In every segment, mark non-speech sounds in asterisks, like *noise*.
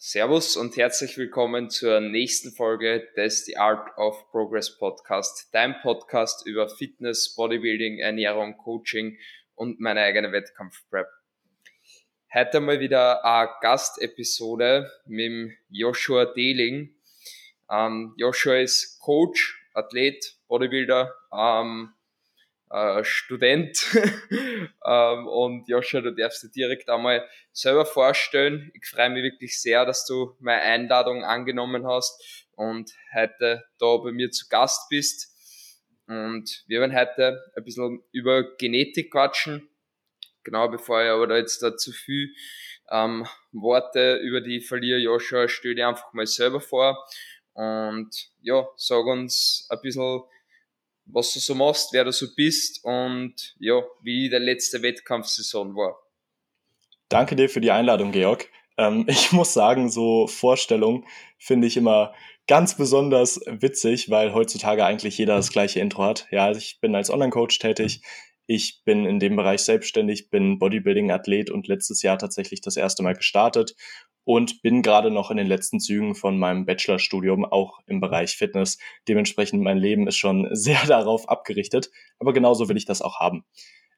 Servus und herzlich willkommen zur nächsten Folge des The Art of Progress Podcast, dein Podcast über Fitness, Bodybuilding, Ernährung, Coaching und meine eigene Wettkampfprep. Heute mal wieder eine Gastepisode mit Joshua Dehling. Ähm, Joshua ist Coach, Athlet, Bodybuilder, ähm, äh, Student. *laughs* ähm, und Joscha, du darfst dir direkt einmal selber vorstellen. Ich freue mich wirklich sehr, dass du meine Einladung angenommen hast und heute da bei mir zu Gast bist. Und wir werden heute ein bisschen über Genetik quatschen. Genau, bevor ich aber da jetzt da zu viel ähm, Worte über die verliere, Joscha, stell dir einfach mal selber vor und ja, sag uns ein bisschen was du so machst, wer du so bist und ja, wie der letzte Wettkampfsaison war. Danke dir für die Einladung, Georg. Ähm, *laughs* ich muss sagen, so Vorstellungen finde ich immer ganz besonders witzig, weil heutzutage eigentlich jeder das gleiche Intro hat. Ja, also ich bin als Online-Coach tätig. Ich bin in dem Bereich selbstständig, bin Bodybuilding-Athlet und letztes Jahr tatsächlich das erste Mal gestartet und bin gerade noch in den letzten Zügen von meinem Bachelorstudium, auch im Bereich Fitness. Dementsprechend mein Leben ist schon *laughs* sehr darauf abgerichtet, aber genauso will ich das auch haben.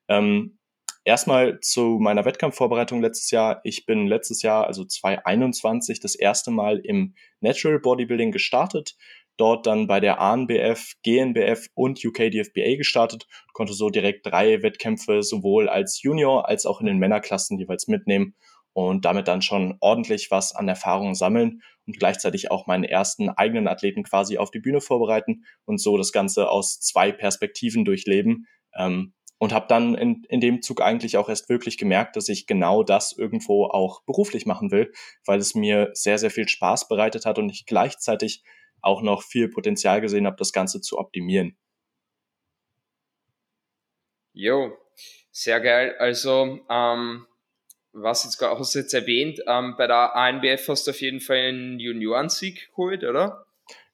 Ähm, erstmal zu meiner Wettkampfvorbereitung letztes Jahr. Ich bin letztes Jahr, also 2021, das erste Mal im Natural Bodybuilding gestartet. Dort dann bei der ANBF, GNBF und UKDFBA gestartet, konnte so direkt drei Wettkämpfe sowohl als Junior als auch in den Männerklassen jeweils mitnehmen und damit dann schon ordentlich was an Erfahrung sammeln und gleichzeitig auch meinen ersten eigenen Athleten quasi auf die Bühne vorbereiten und so das Ganze aus zwei Perspektiven durchleben. Ähm, und habe dann in, in dem Zug eigentlich auch erst wirklich gemerkt, dass ich genau das irgendwo auch beruflich machen will, weil es mir sehr, sehr viel Spaß bereitet hat und ich gleichzeitig auch noch viel Potenzial gesehen habe, das Ganze zu optimieren. Jo, sehr geil. Also ähm, was jetzt gerade du jetzt erwähnt, ähm, bei der ANBF hast du auf jeden Fall einen Juniorensieg geholt, oder?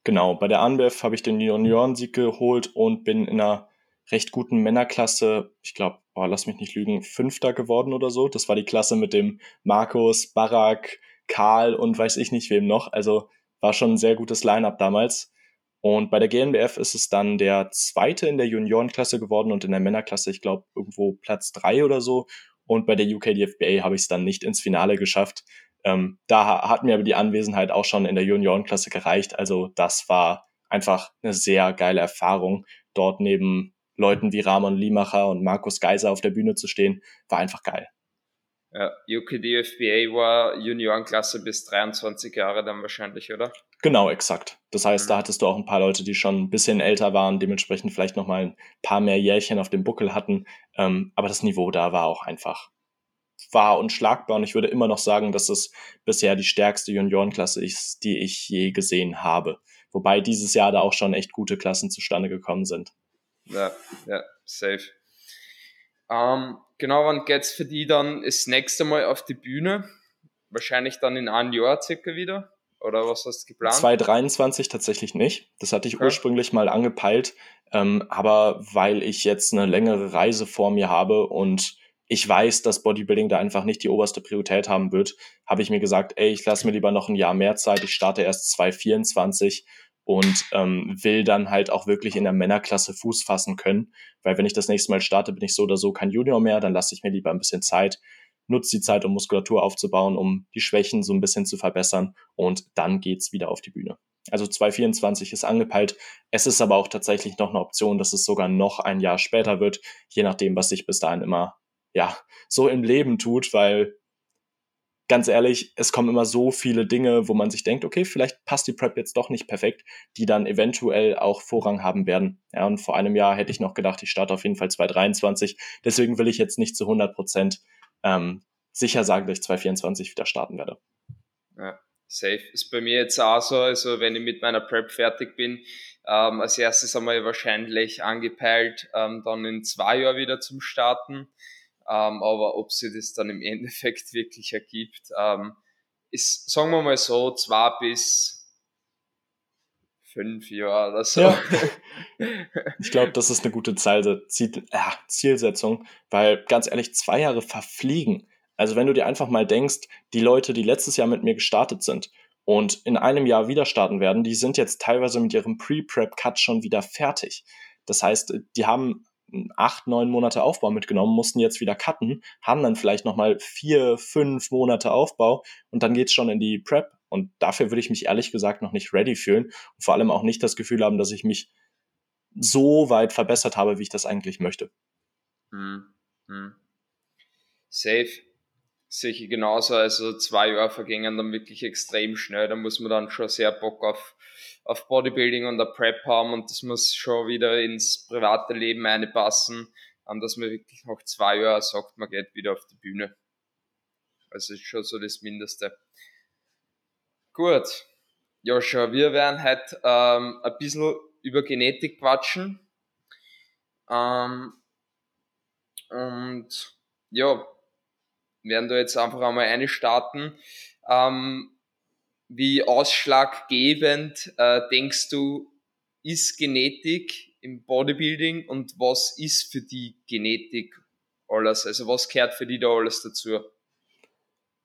Genau, bei der ANBF habe ich den Juniorensieg geholt und bin in einer recht guten Männerklasse, ich glaube, oh, lass mich nicht lügen, Fünfter geworden oder so. Das war die Klasse mit dem Markus, Barak, Karl und weiß ich nicht wem noch. Also war schon ein sehr gutes Line-up damals. Und bei der GNBF ist es dann der zweite in der Juniorenklasse geworden und in der Männerklasse, ich glaube, irgendwo Platz drei oder so. Und bei der UKDFBA habe ich es dann nicht ins Finale geschafft. Ähm, da hat mir aber die Anwesenheit auch schon in der Juniorenklasse gereicht. Also das war einfach eine sehr geile Erfahrung, dort neben Leuten wie Ramon Limacher und Markus Geiser auf der Bühne zu stehen, war einfach geil. Ja, UKDFBA war Juniorenklasse bis 23 Jahre dann wahrscheinlich, oder? Genau, exakt. Das heißt, mhm. da hattest du auch ein paar Leute, die schon ein bisschen älter waren, dementsprechend vielleicht nochmal ein paar mehr Jährchen auf dem Buckel hatten. Ähm, aber das Niveau da war auch einfach war unschlagbar und ich würde immer noch sagen, dass es bisher die stärkste Juniorenklasse ist, die ich je gesehen habe. Wobei dieses Jahr da auch schon echt gute Klassen zustande gekommen sind. Ja, ja, safe. Ähm, genau, wann geht's für die dann das nächste Mal auf die Bühne? Wahrscheinlich dann in einem Jahr circa wieder? Oder was hast du geplant? 2023 tatsächlich nicht. Das hatte ich okay. ursprünglich mal angepeilt. Ähm, aber weil ich jetzt eine längere Reise vor mir habe und ich weiß, dass Bodybuilding da einfach nicht die oberste Priorität haben wird, habe ich mir gesagt, ey, ich lasse mir lieber noch ein Jahr mehr Zeit. Ich starte erst 2024 und ähm, will dann halt auch wirklich in der Männerklasse Fuß fassen können. Weil wenn ich das nächste Mal starte, bin ich so oder so kein Junior mehr, dann lasse ich mir lieber ein bisschen Zeit, nutze die Zeit, um Muskulatur aufzubauen, um die Schwächen so ein bisschen zu verbessern und dann geht's wieder auf die Bühne. Also 2024 ist angepeilt. Es ist aber auch tatsächlich noch eine Option, dass es sogar noch ein Jahr später wird, je nachdem, was sich bis dahin immer ja so im Leben tut, weil ganz ehrlich, es kommen immer so viele Dinge, wo man sich denkt, okay, vielleicht passt die Prep jetzt doch nicht perfekt, die dann eventuell auch Vorrang haben werden. Ja, und vor einem Jahr hätte ich noch gedacht, ich starte auf jeden Fall 2023. Deswegen will ich jetzt nicht zu 100 Prozent ähm, sicher sagen, dass ich 2024 wieder starten werde. Ja, safe. Ist bei mir jetzt auch so, also wenn ich mit meiner Prep fertig bin, ähm, als erstes einmal wahrscheinlich angepeilt, ähm, dann in zwei Jahren wieder zum Starten. Ähm, aber ob sie das dann im *laughs* Endeffekt wirklich ergibt, ähm, ist, sagen wir mal so, zwei bis fünf Jahre oder so. Ja. *laughs* Ich glaube, das ist eine gute Zielsetzung, weil ganz ehrlich, zwei Jahre verfliegen. Also wenn du dir einfach mal denkst, die Leute, die letztes Jahr mit mir gestartet sind und in einem Jahr wieder starten werden, die sind jetzt teilweise mit ihrem Pre-Prep-Cut schon wieder fertig. Das heißt, die haben acht, neun Monate Aufbau mitgenommen, mussten jetzt wieder cutten, haben dann vielleicht nochmal vier, fünf Monate Aufbau und dann geht's schon in die Prep. Und dafür würde ich mich ehrlich gesagt noch nicht ready fühlen und vor allem auch nicht das Gefühl haben, dass ich mich so weit verbessert habe, wie ich das eigentlich möchte. Hm, hm. Safe. Sicher genauso. Also zwei Jahre vergingen dann wirklich extrem schnell. Da muss man dann schon sehr Bock auf, auf Bodybuilding und der Prep haben und das muss schon wieder ins private Leben einpassen, dass man wirklich nach zwei Jahren sagt, man geht wieder auf die Bühne. Also ist schon so das Mindeste. Gut. Joscha, wir werden heute ähm, ein bisschen über Genetik quatschen. Ähm, und ja, werden da jetzt einfach einmal eine starten. Ähm, wie ausschlaggebend äh, denkst du, ist Genetik im Bodybuilding und was ist für die Genetik alles? Also was gehört für die da alles dazu?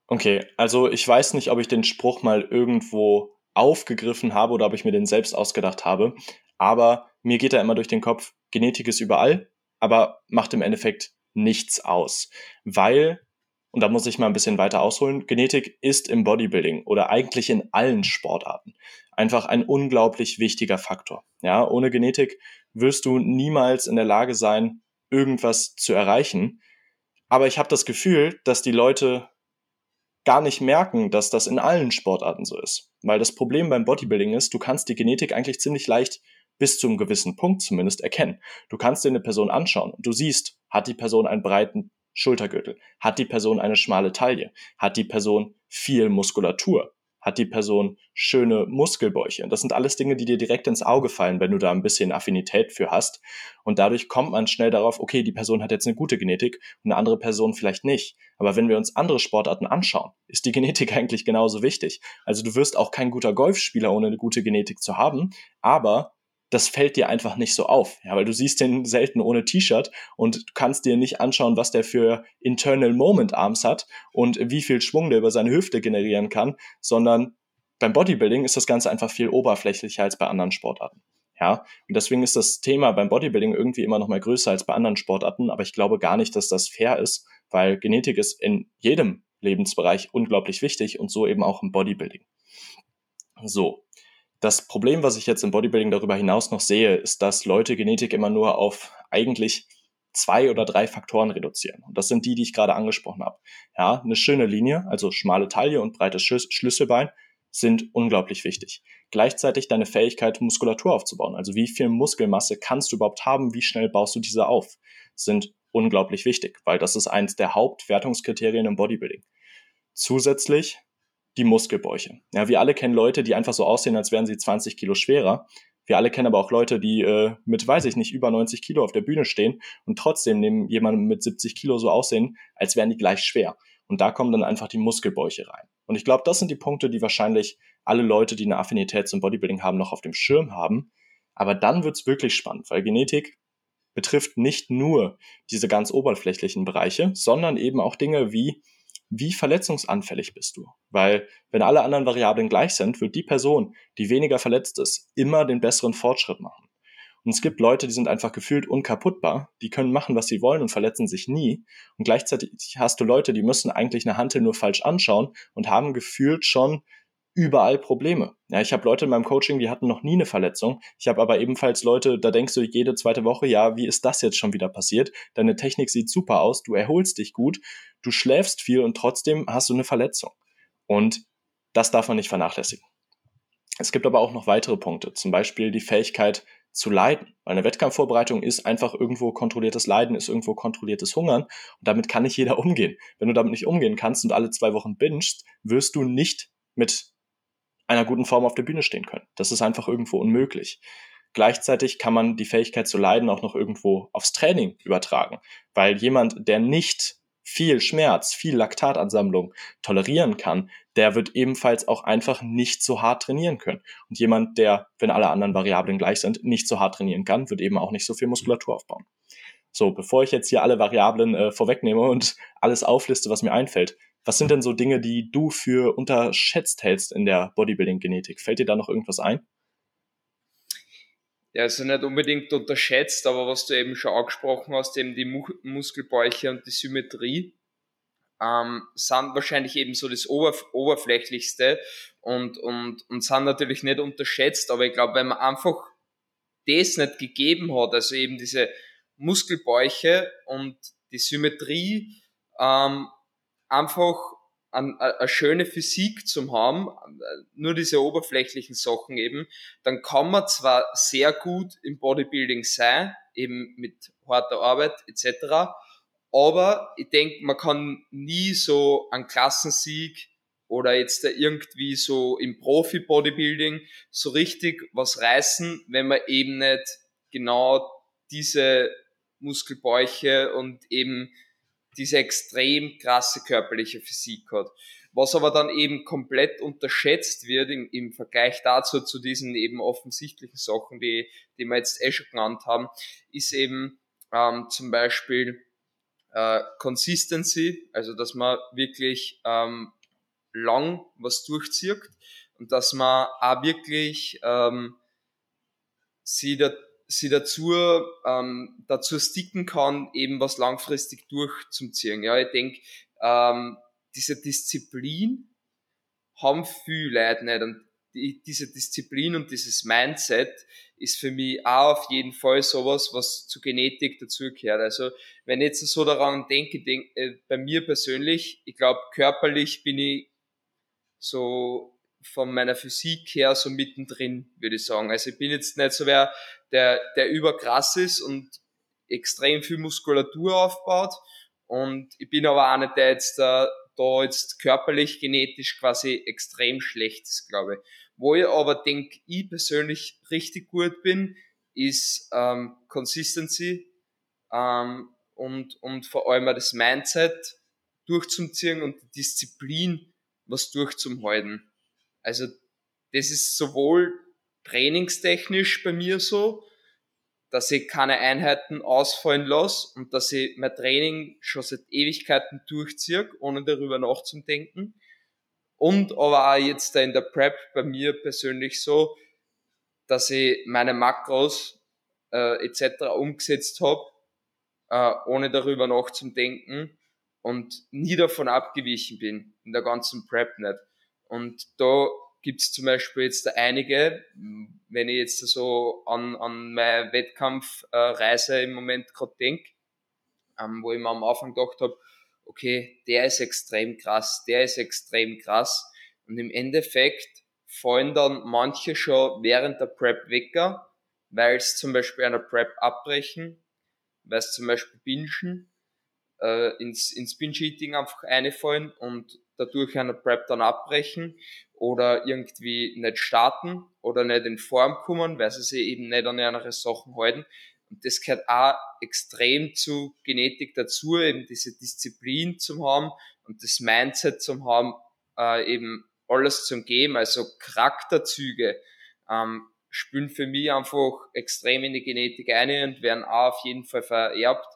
Okay, also ich weiß nicht, ob ich den Spruch mal irgendwo aufgegriffen habe oder ob ich mir den selbst ausgedacht habe, aber mir geht da immer durch den Kopf, Genetik ist überall, aber macht im Endeffekt nichts aus, weil und da muss ich mal ein bisschen weiter ausholen, Genetik ist im Bodybuilding oder eigentlich in allen Sportarten einfach ein unglaublich wichtiger Faktor. Ja, ohne Genetik wirst du niemals in der Lage sein, irgendwas zu erreichen. Aber ich habe das Gefühl, dass die Leute gar nicht merken, dass das in allen Sportarten so ist. Weil das Problem beim Bodybuilding ist, du kannst die Genetik eigentlich ziemlich leicht bis zu einem gewissen Punkt zumindest erkennen. Du kannst dir eine Person anschauen und du siehst, hat die Person einen breiten Schultergürtel? Hat die Person eine schmale Taille? Hat die Person viel Muskulatur? Hat die Person schöne Muskelbäuche? Das sind alles Dinge, die dir direkt ins Auge fallen, wenn du da ein bisschen Affinität für hast. Und dadurch kommt man schnell darauf, okay, die Person hat jetzt eine gute Genetik und eine andere Person vielleicht nicht. Aber wenn wir uns andere Sportarten anschauen, ist die Genetik *laughs* eigentlich genauso wichtig. Also du wirst auch kein guter Golfspieler, ohne eine gute Genetik zu haben, aber das fällt dir einfach nicht so auf, ja, weil du siehst den selten ohne T-Shirt und kannst dir nicht anschauen, was der für Internal Moment Arms hat und wie viel Schwung der über seine Hüfte generieren kann, sondern beim Bodybuilding ist das Ganze einfach viel oberflächlicher als bei anderen Sportarten. Ja, und deswegen ist das Thema beim Bodybuilding irgendwie immer noch mal größer als bei anderen Sportarten, aber ich glaube gar nicht, dass das fair ist, weil Genetik ist in jedem Lebensbereich unglaublich wichtig und so eben auch im Bodybuilding. So, das Problem, was ich jetzt im Bodybuilding darüber hinaus noch sehe, ist, dass Leute Genetik immer nur auf eigentlich zwei oder drei Faktoren reduzieren. Und das sind die, die ich gerade angesprochen habe. Ja, eine schöne Linie, also schmale Taille und breites Schlüsselbein, sind unglaublich wichtig. Gleichzeitig deine Fähigkeit, Muskulatur aufzubauen. Also wie viel Muskelmasse kannst du überhaupt haben? Wie schnell baust du diese auf? Sind unglaublich wichtig, weil das ist eins der Hauptwertungskriterien im Bodybuilding. Zusätzlich die Muskelbäuche. Ja, wir alle kennen Leute, die einfach so aussehen, als wären sie 20 Kilo schwerer. Wir alle kennen aber auch Leute, die äh, mit, weiß ich nicht, über 90 Kilo auf der Bühne stehen und trotzdem neben jemandem mit 70 Kilo so aussehen, als wären die gleich schwer. Und da kommen dann einfach die Muskelbäuche rein. Und ich glaube, das sind die Punkte, die wahrscheinlich alle Leute, die eine Affinität zum Bodybuilding haben, noch auf dem Schirm haben. Aber dann wird's wirklich spannend, weil Genetik betrifft nicht nur diese ganz oberflächlichen Bereiche, sondern eben auch Dinge wie wie verletzungsanfällig bist du? Weil wenn alle anderen Variablen gleich sind, wird die Person, die weniger verletzt ist, immer den besseren Fortschritt machen. Und es gibt Leute, die sind einfach gefühlt unkaputtbar, die können machen, was sie wollen und verletzen sich nie. Und gleichzeitig hast du Leute, die müssen eigentlich eine Hantel nur falsch anschauen und haben gefühlt schon überall Probleme. Ja, ich habe Leute in meinem Coaching, die hatten noch nie eine Verletzung. Ich habe aber ebenfalls Leute, da denkst du jede zweite Woche, ja, wie ist das jetzt schon wieder passiert? Deine Technik sieht super aus, du erholst dich gut, du schläfst viel und trotzdem hast du eine Verletzung. Und das darf man nicht vernachlässigen. Es gibt aber auch noch weitere Punkte, zum Beispiel die Fähigkeit zu leiden. Eine Wettkampfvorbereitung ist einfach irgendwo kontrolliertes Leiden, ist irgendwo kontrolliertes Hungern und damit kann nicht jeder umgehen. Wenn du damit nicht umgehen kannst und alle zwei Wochen bingst, wirst du nicht mit einer guten Form auf der Bühne stehen können. Das ist einfach irgendwo unmöglich. Gleichzeitig kann man die Fähigkeit zu leiden auch noch irgendwo aufs Training übertragen, weil jemand, der nicht viel Schmerz, viel Laktatansammlung tolerieren kann, der wird ebenfalls auch einfach nicht so hart trainieren können. Und jemand, der, wenn alle anderen Variablen gleich sind, nicht so hart trainieren kann, wird eben auch nicht so viel Muskulatur aufbauen. So, bevor ich jetzt hier alle Variablen äh, vorwegnehme und alles aufliste, was mir einfällt, was sind denn so Dinge, die du für unterschätzt hältst in der Bodybuilding-Genetik? Fällt dir da noch irgendwas ein? Ja, also nicht unbedingt unterschätzt, aber was du eben schon angesprochen hast, eben die Mu Muskelbäuche und die Symmetrie, ähm, sind wahrscheinlich eben so das Oberf Oberflächlichste und, und, und sind natürlich nicht unterschätzt, aber ich glaube, wenn man einfach das nicht gegeben hat, also eben diese Muskelbäuche und die Symmetrie, ähm, einfach eine schöne Physik zu haben, nur diese oberflächlichen Sachen eben, dann kann man zwar sehr gut im Bodybuilding sein, eben mit harter Arbeit etc., aber ich denke, man kann nie so einen Klassensieg oder jetzt irgendwie so im Profi-Bodybuilding so richtig was reißen, wenn man eben nicht genau diese Muskelbäuche und eben diese extrem krasse körperliche Physik hat. Was aber dann eben komplett unterschätzt wird im, im Vergleich dazu, zu diesen eben offensichtlichen Sachen, die, die wir jetzt eh schon genannt haben, ist eben ähm, zum Beispiel äh, Consistency, also dass man wirklich ähm, lang was durchzieht und dass man auch wirklich ähm, sie, da, sie dazu, ähm, dazu sticken kann, eben was langfristig durchzuziehen. Ja, ich denke, ähm, diese Disziplin haben viele Leute nicht und die, diese Disziplin und dieses Mindset ist für mich auch auf jeden Fall sowas, was zur Genetik dazugehört. Also wenn ich jetzt so daran denke, denk, äh, bei mir persönlich, ich glaube körperlich bin ich so von meiner Physik her so mittendrin, würde ich sagen. Also ich bin jetzt nicht so wer, der, der überkrass ist und extrem viel Muskulatur aufbaut. Und ich bin aber auch nicht der jetzt, der, da jetzt körperlich, genetisch quasi extrem schlecht ist, glaube ich. Wo ich aber denke, ich persönlich richtig gut bin, ist ähm, Consistency ähm, und, und vor allem auch das Mindset durchzuziehen und die Disziplin was durchzuhalten. Also das ist sowohl trainingstechnisch bei mir so, dass ich keine Einheiten ausfallen lasse und dass ich mein Training schon seit Ewigkeiten durchziehe, ohne darüber nachzudenken. Und aber auch jetzt da in der Prep bei mir persönlich so, dass ich meine Makros äh, etc. umgesetzt habe, äh, ohne darüber nachzudenken und nie davon abgewichen bin, in der ganzen Prep nicht. Und da gibt's zum Beispiel jetzt einige, wenn ich jetzt so an, an meine Wettkampfreise im Moment gerade denke, ähm, wo ich mir am Anfang gedacht habe, okay, der ist extrem krass, der ist extrem krass. Und im Endeffekt fallen dann manche schon während der Prep wecker, weil es zum Beispiel einer Prep abbrechen, weil es zum Beispiel bingen, äh, ins, ins Binge-Eating einfach einfallen und dadurch einer Prep dann abbrechen oder irgendwie nicht starten oder nicht in Form kommen, weil sie sich eben nicht an ihre Sachen halten. Und das gehört auch extrem zu Genetik dazu, eben diese Disziplin zu haben und das Mindset zu haben, äh, eben alles zu geben, also Charakterzüge ähm, spielen für mich einfach extrem in die Genetik ein und werden auch auf jeden Fall vererbt,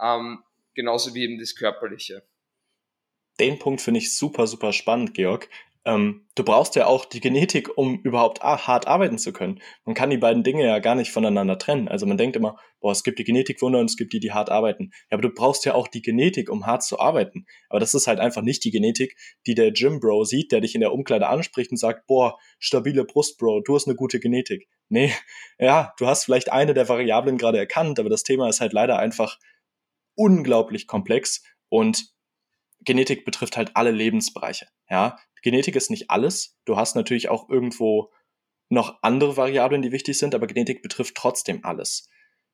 ähm, genauso wie eben das Körperliche. Den Punkt finde ich super, super spannend, Georg, ähm, du brauchst ja auch die Genetik, um überhaupt hart arbeiten zu können. Man kann die beiden Dinge ja gar nicht voneinander trennen. Also man denkt immer, boah, es gibt die Genetikwunder und es gibt die, die hart arbeiten. Ja, aber du brauchst ja auch die Genetik, um hart zu arbeiten. Aber das ist halt einfach nicht die Genetik, die der Gym Bro sieht, der dich in der Umkleide anspricht und sagt, boah, stabile Brust, Bro, du hast eine gute Genetik. Nee, ja, du hast vielleicht eine der Variablen gerade erkannt, aber das Thema ist halt leider einfach unglaublich komplex und Genetik betrifft halt alle Lebensbereiche. Ja, Genetik ist nicht alles. Du hast natürlich auch irgendwo noch andere Variablen, die wichtig sind, aber Genetik betrifft trotzdem alles.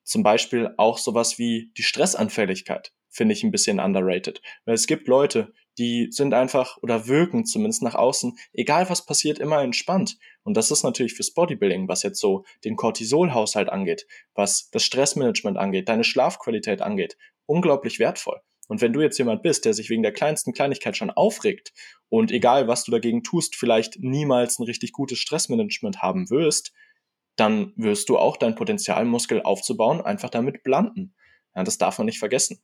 Zum Beispiel auch sowas wie die Stressanfälligkeit finde ich ein bisschen underrated. Weil es gibt Leute, die sind einfach oder wirken zumindest nach außen, egal was passiert, immer entspannt. Und das ist natürlich fürs Bodybuilding, was jetzt so den Cortisolhaushalt angeht, was das Stressmanagement angeht, deine Schlafqualität angeht, unglaublich wertvoll. Und wenn du jetzt jemand bist, der sich wegen der kleinsten Kleinigkeit schon aufregt und egal was du dagegen tust, vielleicht niemals ein richtig gutes Stressmanagement haben wirst, dann wirst du auch dein Potenzial, Muskel aufzubauen, einfach damit blanden. Ja, das darf man nicht vergessen.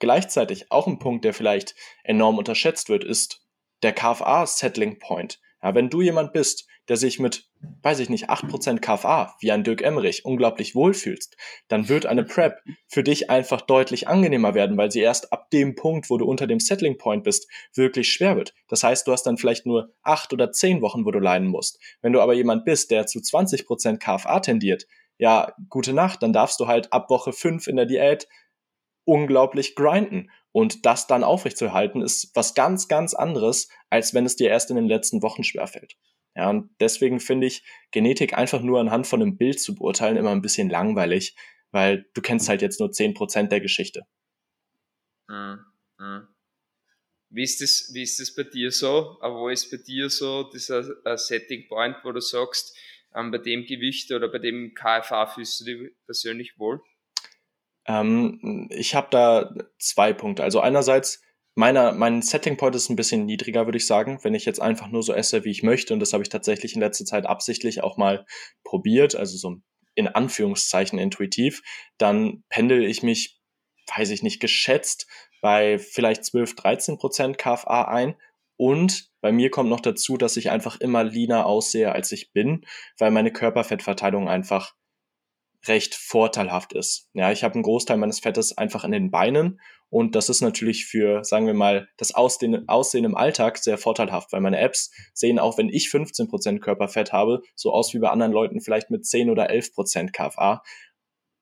Gleichzeitig auch ein Punkt, der vielleicht enorm unterschätzt wird, ist der KFA-Settling Point. Ja, wenn du jemand bist, der sich mit, weiß ich nicht, 8% KFA, wie ein Dirk Emmerich, unglaublich wohlfühlst, dann wird eine Prep für dich einfach deutlich angenehmer werden, weil sie erst ab dem Punkt, wo du unter dem Settling Point bist, wirklich schwer wird. Das heißt, du hast dann vielleicht nur acht oder zehn Wochen, wo du leiden musst. Wenn du aber jemand bist, der zu 20% KFA tendiert, ja, gute Nacht, dann darfst du halt ab Woche 5 in der Diät unglaublich grinden. Und das dann aufrechtzuerhalten, ist was ganz, ganz anderes, als wenn es dir erst in den letzten Wochen schwerfällt. Ja, und deswegen finde ich Genetik einfach nur anhand von einem Bild zu beurteilen immer ein bisschen langweilig, weil du kennst halt jetzt nur 10% der Geschichte. Mhm. Mhm. Wie ist das, wie ist das bei dir so? Aber wo ist bei dir so dieser uh, Setting Point, wo du sagst, um, bei dem Gewicht oder bei dem KFA fühlst du dich persönlich wohl? Ähm, ich habe da zwei Punkte. Also einerseits, meiner, mein Setting Point ist ein bisschen niedriger, würde ich sagen, wenn ich jetzt einfach nur so esse, wie ich möchte. Und das habe ich tatsächlich in letzter Zeit absichtlich auch mal probiert, also so in Anführungszeichen intuitiv. Dann pendel ich mich, weiß ich nicht, geschätzt bei vielleicht 12, 13 Prozent KFA ein. Und bei mir kommt noch dazu, dass ich einfach immer leaner aussehe, als ich bin, weil meine Körperfettverteilung einfach recht vorteilhaft ist. Ja, ich habe einen Großteil meines Fettes einfach in den Beinen und das ist natürlich für, sagen wir mal, das Aussehen, Aussehen im Alltag sehr vorteilhaft, weil meine Apps sehen auch, wenn ich 15% Körperfett habe, so aus wie bei anderen Leuten vielleicht mit 10 oder 11% KFA.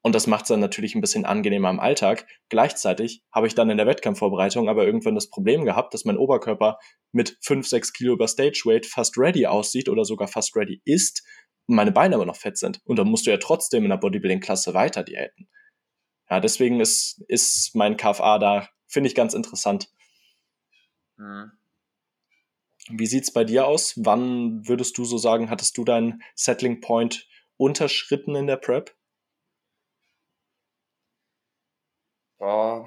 Und das macht es dann natürlich ein bisschen angenehmer im Alltag. Gleichzeitig habe ich dann in der Wettkampfvorbereitung aber irgendwann das Problem gehabt, dass mein Oberkörper mit 5, 6 Kilo über Stage Weight fast ready aussieht oder sogar fast ready ist meine Beine aber noch fett sind. Und dann musst du ja trotzdem in der Bodybuilding-Klasse weiter diäten. Ja, deswegen ist, ist mein KFA da, finde ich ganz interessant. Mhm. Wie sieht's bei dir aus? Wann würdest du so sagen, hattest du deinen Settling Point unterschritten in der Prep? Oh,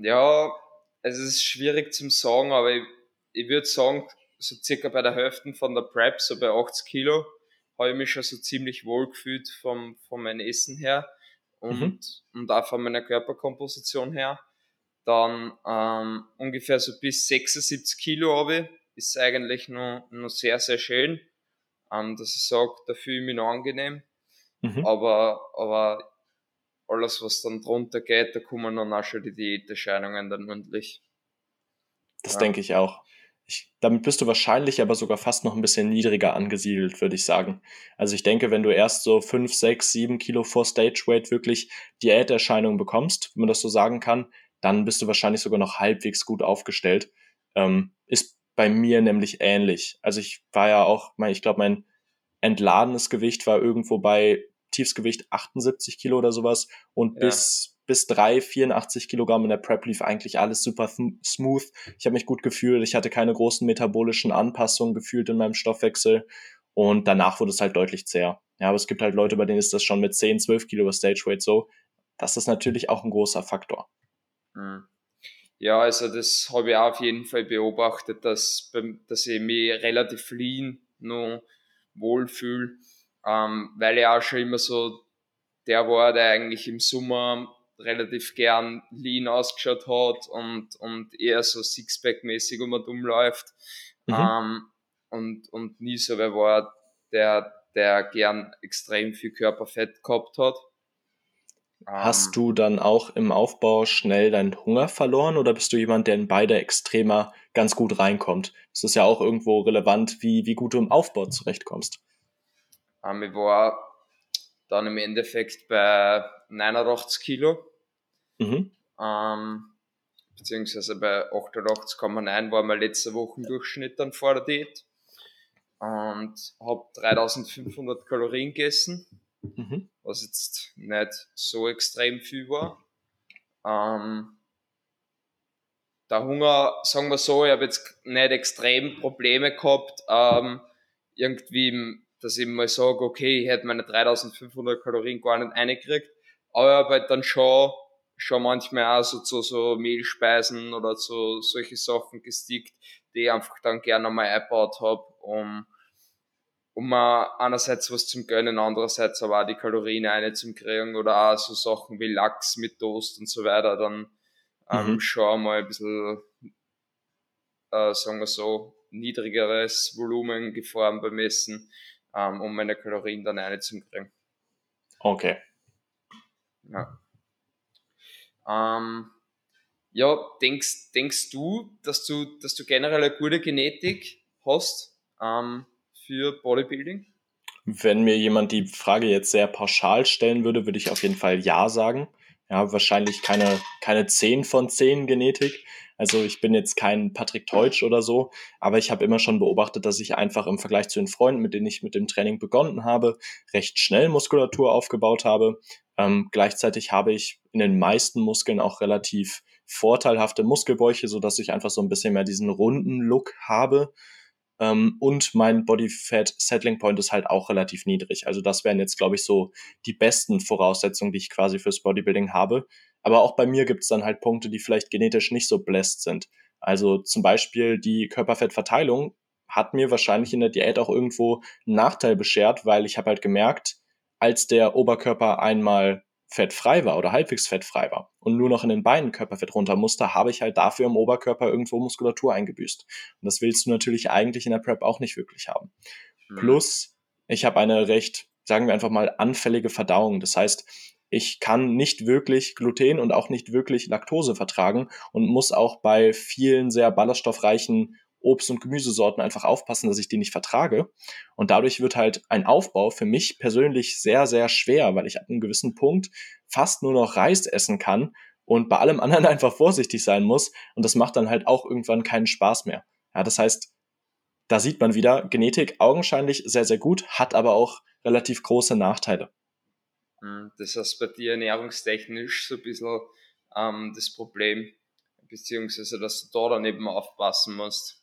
ja, es ist schwierig zum sagen, aber ich, ich würde sagen, so circa bei der Hälfte von der Prep, so bei 80 Kilo, habe ich mich schon so ziemlich wohl gefühlt vom, von meinem Essen her und, mhm. und auch von meiner Körperkomposition her. Dann ähm, ungefähr so bis 76 Kilo habe ich, ist eigentlich noch, noch sehr, sehr schön, ähm, dass ich sage, da fühle ich mich noch angenehm. Mhm. Aber, aber alles, was dann drunter geht, da kommen dann auch schon die Diäterscheinungen dann mündlich. Das ja. denke ich auch. Ich, damit bist du wahrscheinlich aber sogar fast noch ein bisschen niedriger angesiedelt, würde ich sagen. Also ich denke, wenn du erst so 5, 6, 7 Kilo vor Stage Weight wirklich Diäterscheinungen bekommst, wenn man das so sagen kann, dann bist du wahrscheinlich sogar noch halbwegs gut aufgestellt. Ähm, ist bei mir nämlich ähnlich. Also ich war ja auch, ich glaube, mein entladenes Gewicht war irgendwo bei Tiefsgewicht 78 Kilo oder sowas und ja. bis bis drei 84 Kilogramm in der Prep lief eigentlich alles super smooth. Ich habe mich gut gefühlt, ich hatte keine großen metabolischen Anpassungen gefühlt in meinem Stoffwechsel und danach wurde es halt deutlich zäher. Ja, aber es gibt halt Leute, bei denen ist das schon mit 10, 12 Kilo Stage Weight so. Das ist natürlich auch ein großer Faktor. Hm. Ja, also das habe ich auch auf jeden Fall beobachtet, dass, dass ich mich relativ lean noch wohlfühle, ähm, weil ich auch schon immer so der war, der eigentlich im Sommer relativ gern lean ausgeschaut hat und, und eher so Sixpack-mäßig um und umläuft. Mhm. Ähm, und, und nie so wer war, der, der gern extrem viel Körperfett gehabt hat. Hast ähm, du dann auch im Aufbau schnell deinen Hunger verloren oder bist du jemand, der in beide Extremer ganz gut reinkommt? Das ist ja auch irgendwo relevant, wie, wie gut du im Aufbau zurechtkommst. Ähm, ich war dann im Endeffekt bei 89 Kilo. Mhm. Ähm, beziehungsweise bei 88,9 war mein letzter Wochendurchschnitt dann vor der Diät. Und habe 3500 Kalorien gegessen, mhm. was jetzt nicht so extrem viel war. Ähm, der Hunger, sagen wir so, ich habe jetzt nicht extrem Probleme gehabt, ähm, irgendwie dass ich mal sage, okay, ich hätte meine 3500 Kalorien gar nicht eingekriegt, aber ich habe halt dann schon, schon manchmal auch so zu so Mehlspeisen oder so solche Sachen gestickt, die ich einfach dann gerne mal eingebaut habe, um, um einerseits was zum Gönnen, andererseits aber auch die Kalorien eine zum Kriegen oder auch so Sachen wie Lachs mit Toast und so weiter, dann ähm, mhm. schon mal ein bisschen, äh, sagen wir so, niedrigeres Volumen gefahren beim Essen, ähm, um meine Kalorien dann eine zu kriegen. Okay. Ja. Ähm, ja, denkst, denkst du, dass du, dass du generell eine gute Genetik hast ähm, für Bodybuilding? Wenn mir jemand die Frage jetzt sehr pauschal stellen würde, würde ich auf jeden Fall Ja sagen. Ja, wahrscheinlich keine, keine 10 von 10 Genetik. Also ich bin jetzt kein Patrick Teutsch oder so, aber ich habe immer schon beobachtet, dass ich einfach im Vergleich zu den Freunden, mit denen ich mit dem Training begonnen habe, recht schnell Muskulatur aufgebaut habe. Ähm, gleichzeitig habe ich in den meisten Muskeln auch relativ vorteilhafte Muskelbäuche, so dass ich einfach so ein bisschen mehr diesen runden Look habe. Ähm, und mein Body Fat Settling Point ist halt auch relativ niedrig. Also das wären jetzt, glaube ich, so die besten Voraussetzungen, die ich quasi fürs Bodybuilding habe. Aber auch bei mir gibt es dann halt Punkte, die vielleicht genetisch nicht so blessed sind. Also zum Beispiel die Körperfettverteilung hat mir wahrscheinlich in der Diät auch irgendwo einen Nachteil beschert, weil ich habe halt gemerkt, als der Oberkörper einmal fettfrei war oder halbwegs fettfrei war und nur noch in den Beinen Körperfett runter musste, habe ich halt dafür im Oberkörper irgendwo Muskulatur eingebüßt. Und das willst du natürlich eigentlich in der Prep auch nicht wirklich haben. Mhm. Plus, ich habe eine recht, sagen wir einfach mal, anfällige Verdauung. Das heißt, ich kann nicht wirklich Gluten und auch nicht wirklich Laktose vertragen und muss auch bei vielen sehr ballaststoffreichen Obst- und Gemüsesorten einfach aufpassen, dass ich die nicht vertrage. Und dadurch wird halt ein Aufbau für mich persönlich sehr, sehr schwer, weil ich ab einem gewissen Punkt fast nur noch Reis essen kann und bei allem anderen *laughs* einfach vorsichtig sein muss. Und das macht dann halt auch irgendwann keinen Spaß mehr. Ja, das heißt, da sieht man wieder, Genetik augenscheinlich sehr, sehr gut, hat aber auch relativ große Nachteile. Hm, das heißt bei dir ernährungstechnisch so ein bisschen ähm, das Problem, beziehungsweise dass du da dann eben aufpassen musst.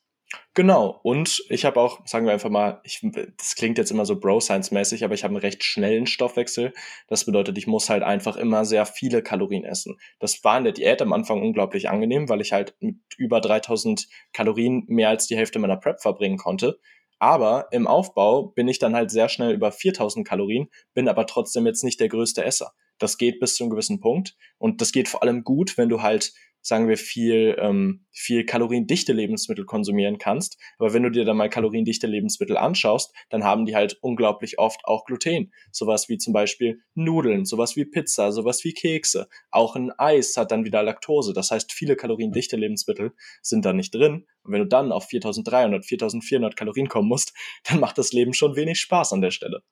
Genau. Und ich habe auch, sagen wir einfach mal, ich, das klingt jetzt immer so Bro-Science-mäßig, aber ich habe einen recht schnellen Stoffwechsel. Das bedeutet, ich muss halt einfach immer sehr viele Kalorien essen. Das war in der Diät am Anfang unglaublich angenehm, weil ich halt mit über 3000 Kalorien mehr als die Hälfte meiner Prep verbringen konnte. Aber im Aufbau bin ich dann halt sehr schnell über 4000 Kalorien, bin aber trotzdem jetzt nicht der größte Esser. Das geht bis zu einem gewissen Punkt. Und das geht vor allem gut, wenn du halt sagen wir, viel, ähm, viel kaloriendichte Lebensmittel konsumieren kannst. Aber wenn du dir dann mal kaloriendichte Lebensmittel anschaust, dann haben die halt unglaublich oft auch Gluten. Sowas wie zum Beispiel Nudeln, sowas wie Pizza, sowas wie Kekse. Auch ein Eis hat dann wieder Laktose. Das heißt, viele kaloriendichte Lebensmittel sind da nicht drin. Und wenn du dann auf 4300, 4400 Kalorien kommen musst, *laughs* dann macht das Leben schon wenig Spaß an der Stelle.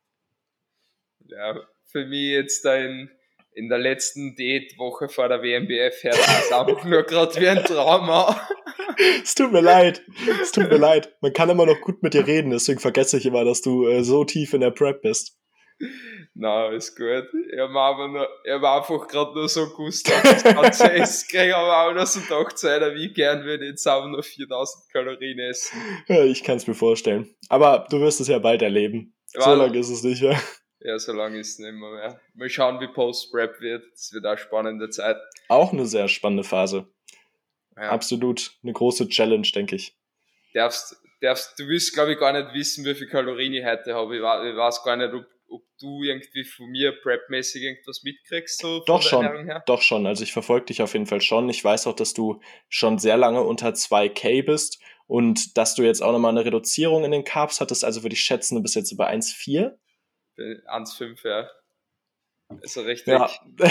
Ja, für mich jetzt ein in der letzten Date-Woche vor der WMBF hört es einfach nur gerade wie ein Trauma. es tut mir leid. Es tut mir leid. Man kann immer noch gut mit dir reden, deswegen vergesse ich immer, dass du äh, so tief in der Prep bist. Na, no, ist gut. Ich nur, ich hab einfach gerade nur so das Ganze *laughs* ist, kriege aber auch noch so gedacht, wie gern würde ich jetzt auch noch 4000 Kalorien essen. Ja, ich kann es mir vorstellen. Aber du wirst es ja bald erleben. Ja, so lange ist es nicht mehr. Ja, so lange ist es nicht mehr, mehr. Mal schauen, wie Post-Prep wird. Das wird auch spannende Zeit. Auch eine sehr spannende Phase. Ja. Absolut eine große Challenge, denke ich. Darfst, darfst, du wirst, glaube ich, gar nicht wissen, wie viel Kalorien ich heute habe. Ich, ich weiß gar nicht, ob, ob du irgendwie von mir prepmäßig irgendwas mitkriegst. So doch schon, doch schon. Also ich verfolge dich auf jeden Fall schon. Ich weiß auch, dass du schon sehr lange unter 2K bist und dass du jetzt auch nochmal eine Reduzierung in den Carbs hattest. Also würde ich schätzen, du bist jetzt über 1,4. 1,5, ja. Ist so richtig. Ja. *laughs*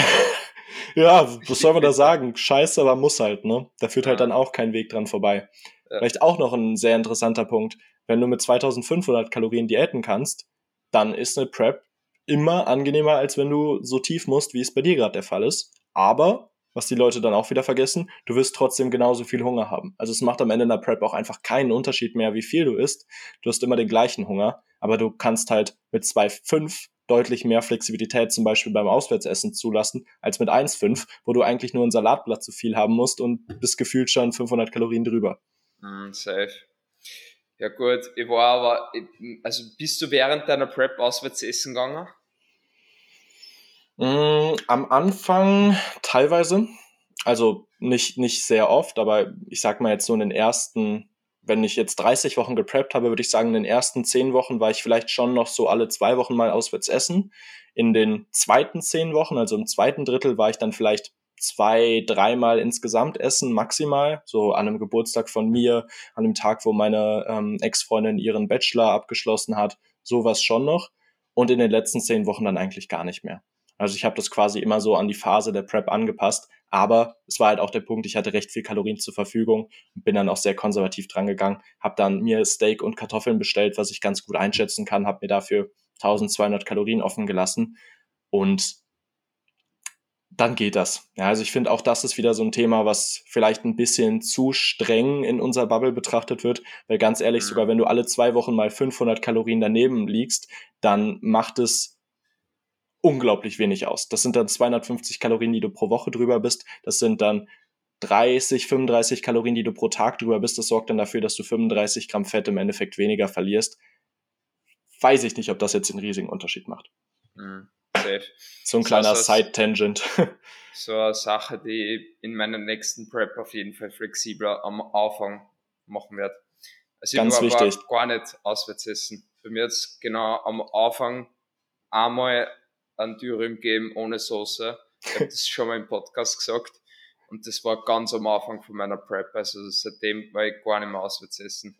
ja, was soll man da sagen? Scheiße, aber muss halt, ne? Da führt halt ja. dann auch kein Weg dran vorbei. Ja. Vielleicht auch noch ein sehr interessanter Punkt. Wenn du mit 2500 Kalorien diäten kannst, dann ist eine Prep immer angenehmer, als wenn du so tief musst, wie es bei dir gerade der Fall ist. Aber, was die Leute dann auch wieder vergessen, du wirst trotzdem genauso viel Hunger haben. Also es macht am Ende in der Prep auch einfach keinen Unterschied mehr, wie viel du isst. Du hast immer den gleichen Hunger aber du kannst halt mit 2,5 deutlich mehr Flexibilität zum Beispiel beim Auswärtsessen zulassen, als mit 1,5, wo du eigentlich nur ein Salatblatt zu viel haben musst und bist gefühlt schon 500 Kalorien drüber. Mm, safe. Ja gut, ich war aber, also bist du während deiner Prep auswärts essen gegangen? Mm, am Anfang teilweise, also nicht, nicht sehr oft, aber ich sag mal jetzt so in den ersten wenn ich jetzt 30 Wochen gepreppt habe, würde ich sagen, in den ersten 10 Wochen war ich vielleicht schon noch so alle zwei Wochen mal auswärts essen. In den zweiten 10 Wochen, also im zweiten Drittel, war ich dann vielleicht zwei, dreimal insgesamt essen, maximal. So an einem Geburtstag von mir, an dem Tag, wo meine ähm, Ex-Freundin ihren Bachelor abgeschlossen hat, sowas schon noch. Und in den letzten zehn Wochen dann eigentlich gar nicht mehr. Also ich habe das quasi immer so an die Phase der Prep angepasst. Aber es war halt auch der Punkt, ich hatte recht viel Kalorien zur Verfügung und bin dann auch sehr konservativ drangegangen. Habe dann mir Steak und Kartoffeln bestellt, was ich ganz gut einschätzen kann. Habe mir dafür 1200 Kalorien offen gelassen. Und dann geht das. Ja, also ich finde auch das ist wieder so ein Thema, was vielleicht ein bisschen zu streng in unserer Bubble betrachtet wird, weil ganz ehrlich, mhm. sogar wenn du alle zwei Wochen mal 500 Kalorien daneben liegst, dann macht es unglaublich wenig aus. Das sind dann 250 Kalorien, die du pro Woche drüber bist. Das sind dann 30, 35 Kalorien, die du pro Tag drüber bist. Das sorgt dann dafür, dass du 35 Gramm Fett im Endeffekt weniger verlierst. Weiß ich nicht, ob das jetzt einen riesigen Unterschied macht. Mhm. Safe. So ein kleiner also, Side-Tangent. *laughs* So eine Sache, die ich in meiner nächsten Prep auf jeden Fall flexibler am Anfang machen werde. Also Ganz ich wichtig. gar nicht auswärts essen. Bei mir jetzt genau am Anfang einmal ein Dürüm geben ohne Soße. Ich habe das schon mal im Podcast gesagt. Und das war ganz am Anfang von meiner Prep. Also seitdem war ich gar nicht mehr auswärts essen.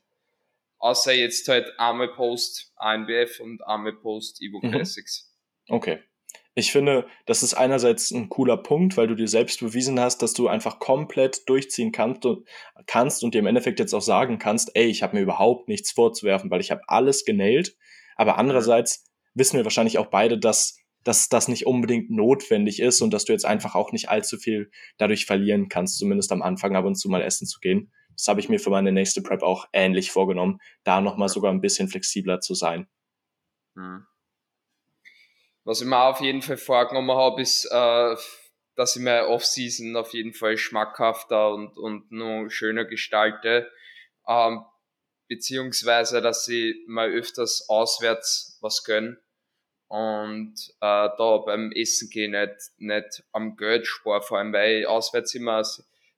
Außer jetzt halt einmal Post ANBF und einmal Post Evo mhm. Classics. Okay. Ich finde, das ist einerseits ein cooler Punkt, weil du dir selbst bewiesen hast, dass du einfach komplett durchziehen kannst und, kannst und dir im Endeffekt jetzt auch sagen kannst, ey, ich habe mir überhaupt nichts vorzuwerfen, weil ich habe alles genäht. Aber andererseits wissen wir wahrscheinlich auch beide, dass, dass das nicht unbedingt notwendig ist und dass du jetzt einfach auch nicht allzu viel dadurch verlieren kannst, zumindest am Anfang ab und zu mal essen zu gehen. Das habe ich mir für meine nächste Prep auch ähnlich vorgenommen, da nochmal sogar ein bisschen flexibler zu sein. Mhm. Was ich mir auf jeden Fall vorgenommen habe, ist, äh, dass ich meine Off-Season auf jeden Fall schmackhafter und, und noch schöner gestalte. Ähm, beziehungsweise, dass ich mal öfters auswärts was gönn und äh, da beim Essen gehen nicht, nicht am Geld spare, vor allem weil ich auswärts immer ein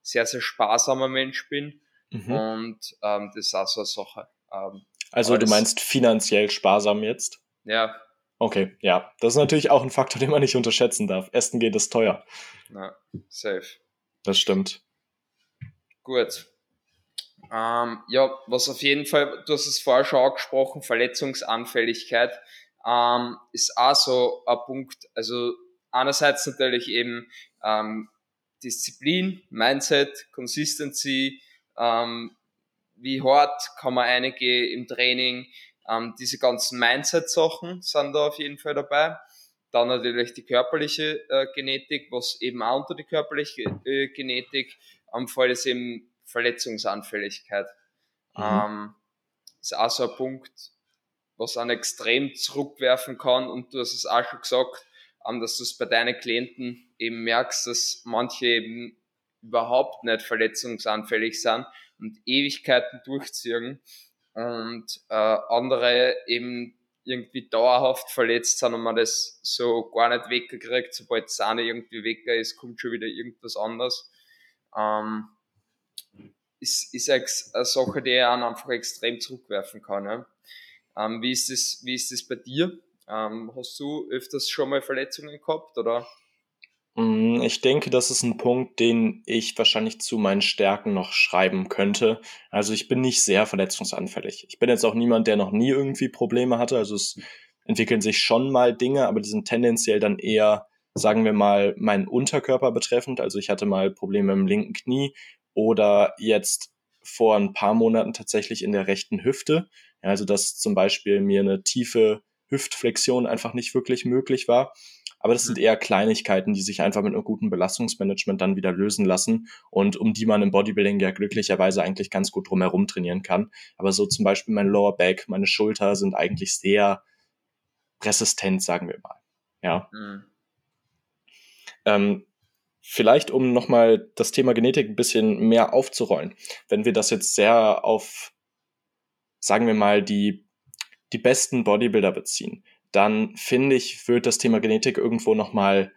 sehr, sehr sparsamer Mensch bin mhm. und ähm, das ist auch so eine Sache. Ähm, also du meinst finanziell sparsam jetzt? Ja, Okay, ja. Das ist natürlich auch ein Faktor, *laughs* den man nicht unterschätzen darf. Essen geht ist teuer. Na, safe. Das stimmt. Gut. Ähm, ja, was auf jeden Fall, du hast es vorher schon angesprochen, Verletzungsanfälligkeit ähm, ist auch so ein Punkt. Also einerseits natürlich eben ähm, Disziplin, Mindset, Consistency, ähm, wie hart kann man eingehen im Training, ähm, diese ganzen Mindset-Sachen sind da auf jeden Fall dabei. Dann natürlich die körperliche äh, Genetik, was eben auch unter die körperliche äh, Genetik am Fall ist eben Verletzungsanfälligkeit. Mhm. Ähm, ist auch so ein Punkt, was einen extrem zurückwerfen kann. Und du hast es auch schon gesagt, ähm, dass du es bei deinen Klienten eben merkst, dass manche eben überhaupt nicht verletzungsanfällig sind und Ewigkeiten durchziehen und äh, andere eben irgendwie dauerhaft verletzt sind und man das so gar nicht weggekriegt. Sobald Sahne irgendwie weg ist, kommt schon wieder irgendwas anderes. Ähm, ist, ist eine, eine Sache, die einen einfach extrem zurückwerfen kann. Ja. Ähm, wie, ist das, wie ist das bei dir? Ähm, hast du öfters schon mal Verletzungen gehabt oder? Mm, ich denke, das ist ein Punkt, den ich wahrscheinlich zu meinen Stärken noch schreiben könnte. Also ich bin nicht sehr verletzungsanfällig. Ich bin jetzt auch niemand, der noch nie irgendwie Probleme hatte. Also es entwickeln sich schon mal Dinge, aber die sind tendenziell dann eher, sagen wir mal, meinen Unterkörper betreffend. Also ich hatte mal Probleme im linken Knie oder jetzt vor ein paar Monaten tatsächlich in der rechten Hüfte. Also dass zum Beispiel mir eine tiefe Hüftflexion einfach nicht wirklich möglich war. Aber das sind mhm. eher Kleinigkeiten, die sich einfach mit einem guten Belastungsmanagement dann wieder lösen lassen und um die man im Bodybuilding ja glücklicherweise eigentlich ganz gut drumherum trainieren kann. Aber so zum Beispiel mein Lower Back, meine Schulter sind eigentlich sehr resistent, sagen wir mal. Ja. Mhm. Ähm, vielleicht, um nochmal das Thema Genetik ein bisschen mehr aufzurollen. Wenn wir das jetzt sehr auf, sagen wir mal, die, die besten Bodybuilder beziehen, dann finde ich, wird das Thema Genetik irgendwo nochmal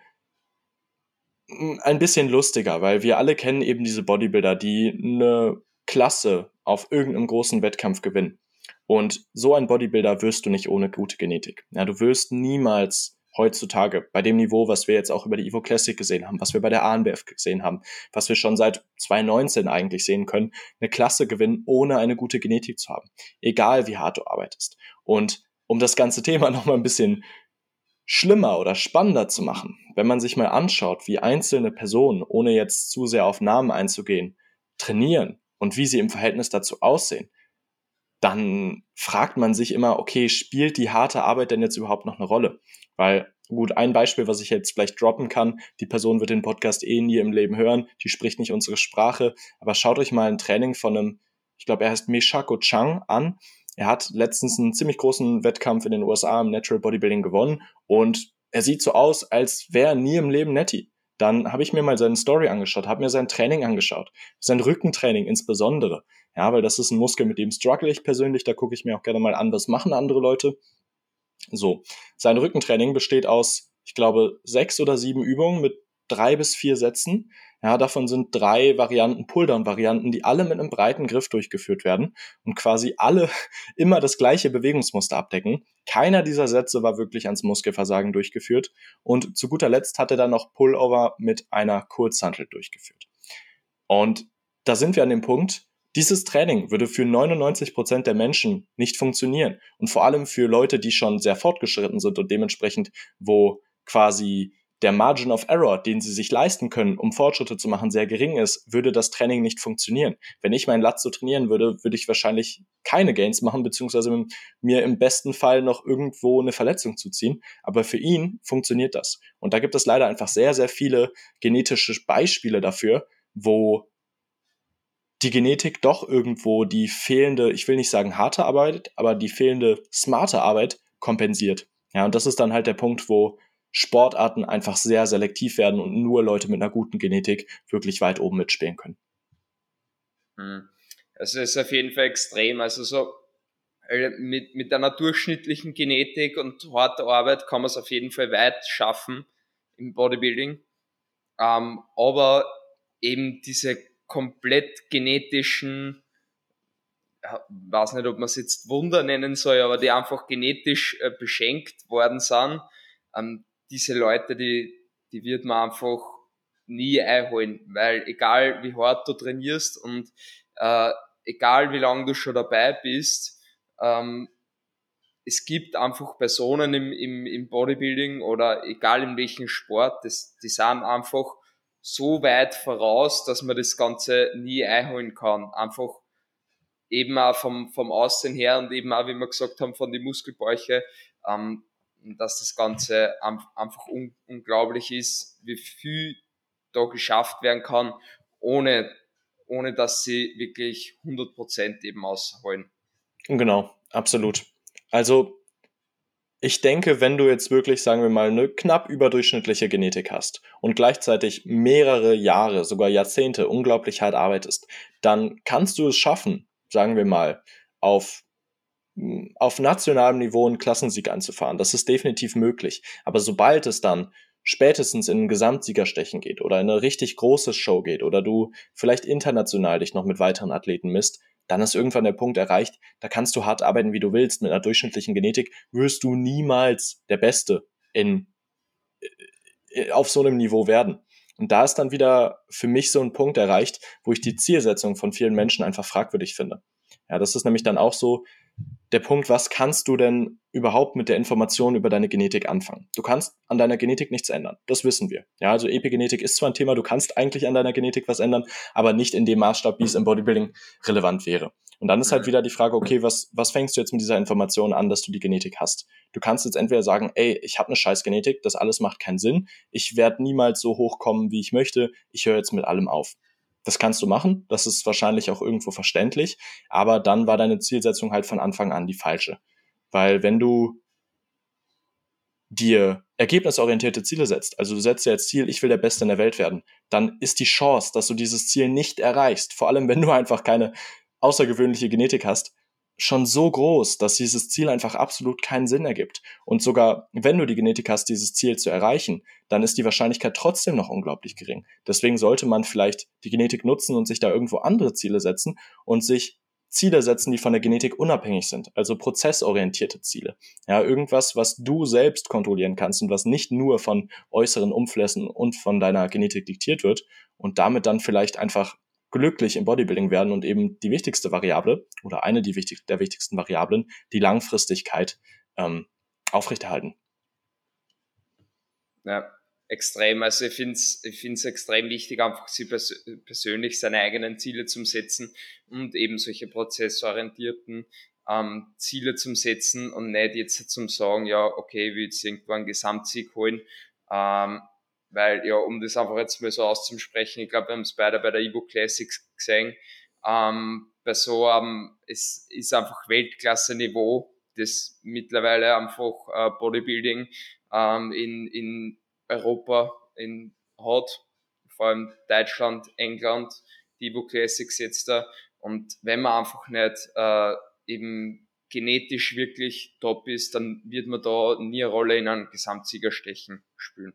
ein bisschen lustiger, weil wir alle kennen eben diese Bodybuilder, die eine Klasse auf irgendeinem großen Wettkampf gewinnen. Und so ein Bodybuilder wirst du nicht ohne gute Genetik. Ja, du wirst niemals heutzutage bei dem Niveau, was wir jetzt auch über die Evo Classic gesehen haben, was wir bei der ANBF gesehen haben, was wir schon seit 2019 eigentlich sehen können, eine Klasse gewinnen, ohne eine gute Genetik zu haben. Egal wie hart du arbeitest. Und um das ganze *laughs* Thema nochmal ein bisschen schlimmer oder spannender zu machen, wenn man sich mal anschaut, wie einzelne Personen, ohne jetzt zu sehr auf Namen einzugehen, trainieren und wie sie im Verhältnis dazu aussehen, dann fragt man sich immer, okay, spielt die harte Arbeit denn jetzt überhaupt noch eine Rolle? Weil, gut, ein Beispiel, was ich jetzt vielleicht droppen kann, die Person wird den Podcast eh nie im Leben hören, die spricht nicht unsere Sprache, aber schaut euch mal ein Training von einem, ich glaube, er heißt Meshako Chang an. Er hat letztens einen ziemlich großen Wettkampf in den USA im Natural Bodybuilding gewonnen und er sieht so aus, als wäre er nie im Leben Netty. Dann habe ich mir mal seine Story angeschaut, habe mir sein Training angeschaut, sein Rückentraining insbesondere. Ja, weil das ist ein Muskel, mit dem struggle ich persönlich, da gucke ich mir auch gerne mal an, was machen andere Leute. So, sein Rückentraining besteht aus, ich glaube, sechs oder sieben Übungen mit drei bis vier Sätzen. Ja, davon sind drei Varianten Pulldown-Varianten, die alle mit einem breiten Griff durchgeführt werden und quasi alle *laughs* immer das gleiche Bewegungsmuster abdecken. Keiner dieser Sätze war wirklich ans Muskelversagen durchgeführt. Und zu guter Letzt hat er dann noch Pullover mit einer Kurzhantel durchgeführt. Und da sind wir an dem Punkt, dieses Training würde für 99 Prozent der Menschen nicht funktionieren. Und vor allem für Leute, die schon sehr fortgeschritten sind und dementsprechend, wo quasi der Margin of Error, den sie sich leisten können, um Fortschritte zu machen, sehr gering ist, würde das Training nicht funktionieren. Wenn ich meinen Lat so trainieren würde, würde ich wahrscheinlich keine Gains machen, beziehungsweise mir im besten Fall noch irgendwo eine Verletzung zuziehen. Aber für ihn funktioniert das. Und da gibt es leider einfach sehr, sehr viele genetische Beispiele dafür, wo die Genetik doch irgendwo die fehlende, ich will nicht sagen harte Arbeit, aber die fehlende smarte Arbeit kompensiert. Ja, und das ist dann halt der Punkt, wo Sportarten einfach sehr selektiv werden und nur Leute mit einer guten Genetik wirklich weit oben mitspielen können. Hm. Es ist auf jeden Fall extrem. Also so äh, mit, mit einer durchschnittlichen Genetik und harter Arbeit kann man es auf jeden Fall weit schaffen im Bodybuilding. Ähm, aber eben diese komplett genetischen, weiß nicht, ob man es jetzt Wunder nennen soll, aber die einfach genetisch äh, beschenkt worden sind, ähm, diese Leute, die, die wird man einfach nie einholen, weil egal wie hart du trainierst und äh, egal wie lange du schon dabei bist, ähm, es gibt einfach Personen im, im, im Bodybuilding oder egal in welchem Sport, das, die sind einfach so weit voraus, dass man das Ganze nie einholen kann. Einfach eben auch vom, vom Aussehen her und eben auch, wie wir gesagt haben, von den Muskelbäuche, ähm, dass das Ganze einfach un unglaublich ist, wie viel da geschafft werden kann, ohne, ohne dass sie wirklich 100% eben ausholen. Genau, absolut. Also ich denke, wenn du jetzt wirklich, sagen wir mal, eine knapp überdurchschnittliche Genetik hast und gleichzeitig mehrere Jahre, sogar Jahrzehnte unglaublich hart arbeitest, dann kannst du es schaffen, sagen wir mal, auf, auf nationalem Niveau einen Klassensieg anzufahren. Das ist definitiv möglich. Aber sobald es dann spätestens in ein Gesamtsiegerstechen geht oder in eine richtig große Show geht oder du vielleicht international dich noch mit weiteren Athleten misst, dann ist irgendwann der Punkt erreicht, da kannst du hart arbeiten, wie du willst. Mit einer durchschnittlichen Genetik wirst du niemals der Beste in, äh, auf so einem Niveau werden. Und da ist dann wieder für mich so ein Punkt erreicht, wo ich die Zielsetzung von vielen Menschen einfach fragwürdig finde. Ja, das ist nämlich dann auch so, der Punkt, was kannst du denn überhaupt mit der Information über deine Genetik anfangen? Du kannst an deiner Genetik nichts ändern. Das wissen wir. Ja, also Epigenetik ist zwar ein Thema, du kannst eigentlich an deiner Genetik was ändern, aber nicht in dem Maßstab, wie es im Bodybuilding relevant wäre. Und dann ist halt wieder die Frage, okay, was, was fängst du jetzt mit dieser Information an, dass du die Genetik hast? Du kannst jetzt entweder sagen, ey, ich habe eine scheiß Genetik, das alles macht keinen Sinn, ich werde niemals so hochkommen, wie ich möchte, ich höre jetzt mit allem auf. Das kannst du machen, das ist wahrscheinlich auch irgendwo verständlich, aber dann war deine Zielsetzung halt von Anfang an die falsche. Weil wenn du dir ergebnisorientierte Ziele setzt, also du setzt dir als Ziel, ich will der Beste in der Welt werden, dann ist die Chance, dass du dieses Ziel nicht erreichst, vor allem wenn du einfach keine außergewöhnliche Genetik hast, schon so groß, dass dieses Ziel einfach absolut keinen Sinn ergibt. Und sogar wenn du die Genetik hast, dieses Ziel zu erreichen, dann ist die Wahrscheinlichkeit trotzdem noch unglaublich gering. Deswegen sollte man vielleicht die Genetik nutzen und sich da irgendwo andere Ziele setzen und sich Ziele setzen, die von der Genetik unabhängig sind, also prozessorientierte Ziele. Ja, irgendwas, was du selbst kontrollieren kannst und was nicht nur von äußeren Umflässen und von deiner Genetik diktiert wird und damit dann vielleicht einfach glücklich im Bodybuilding werden und eben die wichtigste Variable oder eine die wichtig, der wichtigsten Variablen, die Langfristigkeit ähm, aufrechterhalten. Ja, extrem. Also ich finde es ich find's extrem wichtig, einfach sie pers persönlich seine eigenen Ziele zu setzen und eben solche prozessorientierten ähm, Ziele zu setzen und nicht jetzt zum sagen, ja, okay, ich will jetzt irgendwo einen Gesamtsieg holen. Ähm, weil, ja, um das einfach jetzt mal so auszusprechen, ich glaube, wir haben es beide bei der Evo Classics gesehen, ähm, bei so einem, es ist einfach Weltklasse-Niveau, das mittlerweile einfach äh, Bodybuilding ähm, in, in Europa in hat, vor allem Deutschland, England, die Evo Classics jetzt da. Und wenn man einfach nicht äh, eben genetisch wirklich top ist, dann wird man da nie eine Rolle in einem Gesamtsiegerstechen spielen.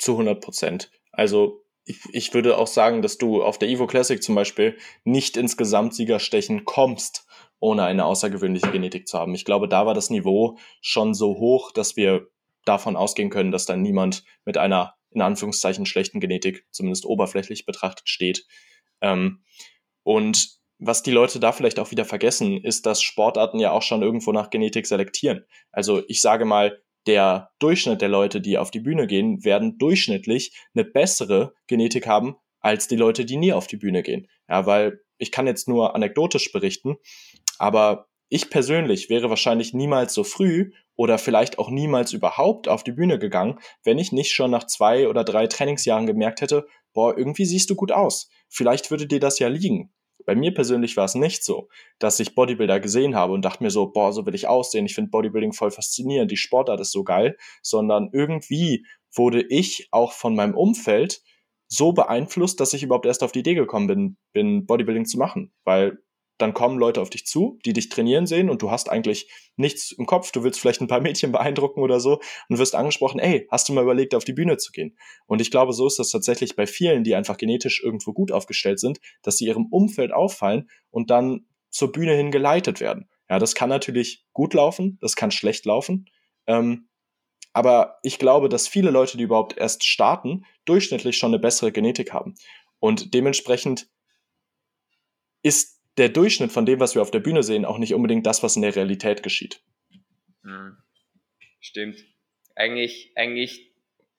Zu 100 Prozent. Also ich, ich würde auch sagen, dass du auf der Evo Classic zum Beispiel nicht ins Gesamtsiegerstechen kommst, ohne eine außergewöhnliche Genetik zu haben. Ich glaube, da war das Niveau schon so hoch, dass wir davon ausgehen können, dass dann niemand mit einer in Anführungszeichen schlechten Genetik, zumindest oberflächlich betrachtet, steht. Ähm, und was die Leute da vielleicht auch wieder vergessen, ist, dass Sportarten ja auch schon irgendwo nach Genetik selektieren. Also ich sage mal, der Durchschnitt der Leute, die auf die Bühne gehen, werden durchschnittlich eine bessere Genetik haben als die Leute, die nie auf die Bühne gehen. Ja, weil ich kann jetzt nur anekdotisch berichten, aber ich persönlich wäre wahrscheinlich niemals so früh oder vielleicht auch niemals überhaupt auf die Bühne gegangen, wenn ich nicht schon nach zwei oder drei Trainingsjahren gemerkt hätte, boah, irgendwie siehst du gut aus. Vielleicht würde dir das ja liegen. Bei mir persönlich war es nicht so, dass ich Bodybuilder gesehen habe und dachte mir so, boah, so will ich aussehen, ich finde Bodybuilding voll faszinierend, die Sportart ist so geil, sondern irgendwie wurde ich auch von meinem Umfeld so beeinflusst, dass ich überhaupt erst auf die Idee gekommen bin, bin Bodybuilding zu machen, weil dann kommen Leute auf dich zu, die dich trainieren sehen und du hast eigentlich nichts im Kopf. Du willst vielleicht ein paar Mädchen *laughs* beeindrucken oder so und wirst angesprochen, ey, hast du mal überlegt, auf die Bühne zu gehen? Und ich glaube, so ist das tatsächlich bei vielen, die einfach genetisch irgendwo gut aufgestellt sind, dass sie ihrem Umfeld auffallen und dann zur Bühne hin geleitet werden. Ja, das kann natürlich gut laufen, das kann schlecht laufen. Ähm, aber ich glaube, dass viele Leute, die überhaupt erst starten, durchschnittlich schon eine bessere Genetik haben. Und dementsprechend ist der Durchschnitt von dem, was wir auf der Bühne sehen, auch nicht unbedingt das, was in der Realität geschieht. Hm. Stimmt. Eigentlich, eigentlich,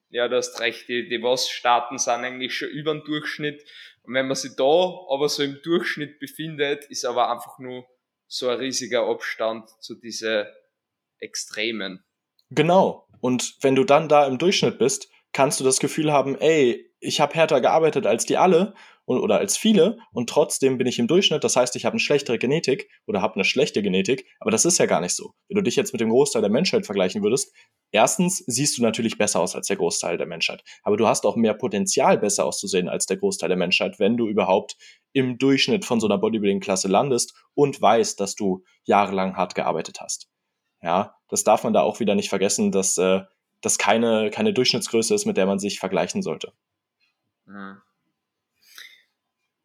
ja, du hast recht, die, die was-Staaten sind eigentlich schon über den Durchschnitt. Und wenn man sich da aber so im Durchschnitt befindet, ist aber einfach nur so ein riesiger Abstand zu diesen Extremen. Genau. Und wenn du dann da im Durchschnitt bist, kannst du das Gefühl haben, ey, ich habe härter gearbeitet als die alle oder als viele und trotzdem bin ich im Durchschnitt. Das heißt, ich habe eine schlechtere Genetik oder habe eine schlechte Genetik, aber das ist ja gar nicht so. Wenn du dich jetzt mit dem Großteil der Menschheit vergleichen würdest, erstens siehst du natürlich besser aus als der Großteil der Menschheit, aber du hast auch mehr Potenzial, besser auszusehen als der Großteil der Menschheit, wenn du überhaupt im Durchschnitt von so einer Bodybuilding-Klasse landest und weißt, dass du jahrelang hart gearbeitet hast. Ja, das darf man da auch wieder nicht vergessen, dass äh, das keine, keine Durchschnittsgröße ist, mit der man sich vergleichen sollte. Mhm.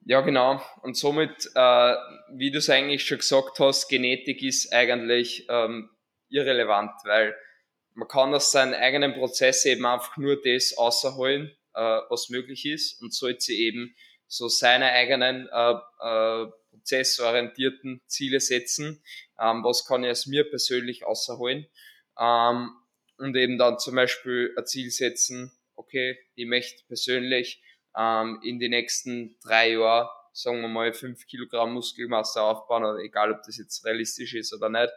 Ja, genau. Und somit, äh, wie du es eigentlich schon gesagt hast, Genetik ist eigentlich ähm, irrelevant, weil man kann aus seinen eigenen Prozess eben einfach nur das außerholen, äh, was möglich ist und sollte eben so seine eigenen äh, äh, prozessorientierten Ziele setzen. Ähm, was kann ich aus mir persönlich außerholen? Ähm, und eben dann zum Beispiel ein Ziel setzen, okay, ich möchte persönlich ähm, in die nächsten drei Jahren, sagen wir mal, fünf Kilogramm Muskelmasse aufbauen, oder egal ob das jetzt realistisch ist oder nicht.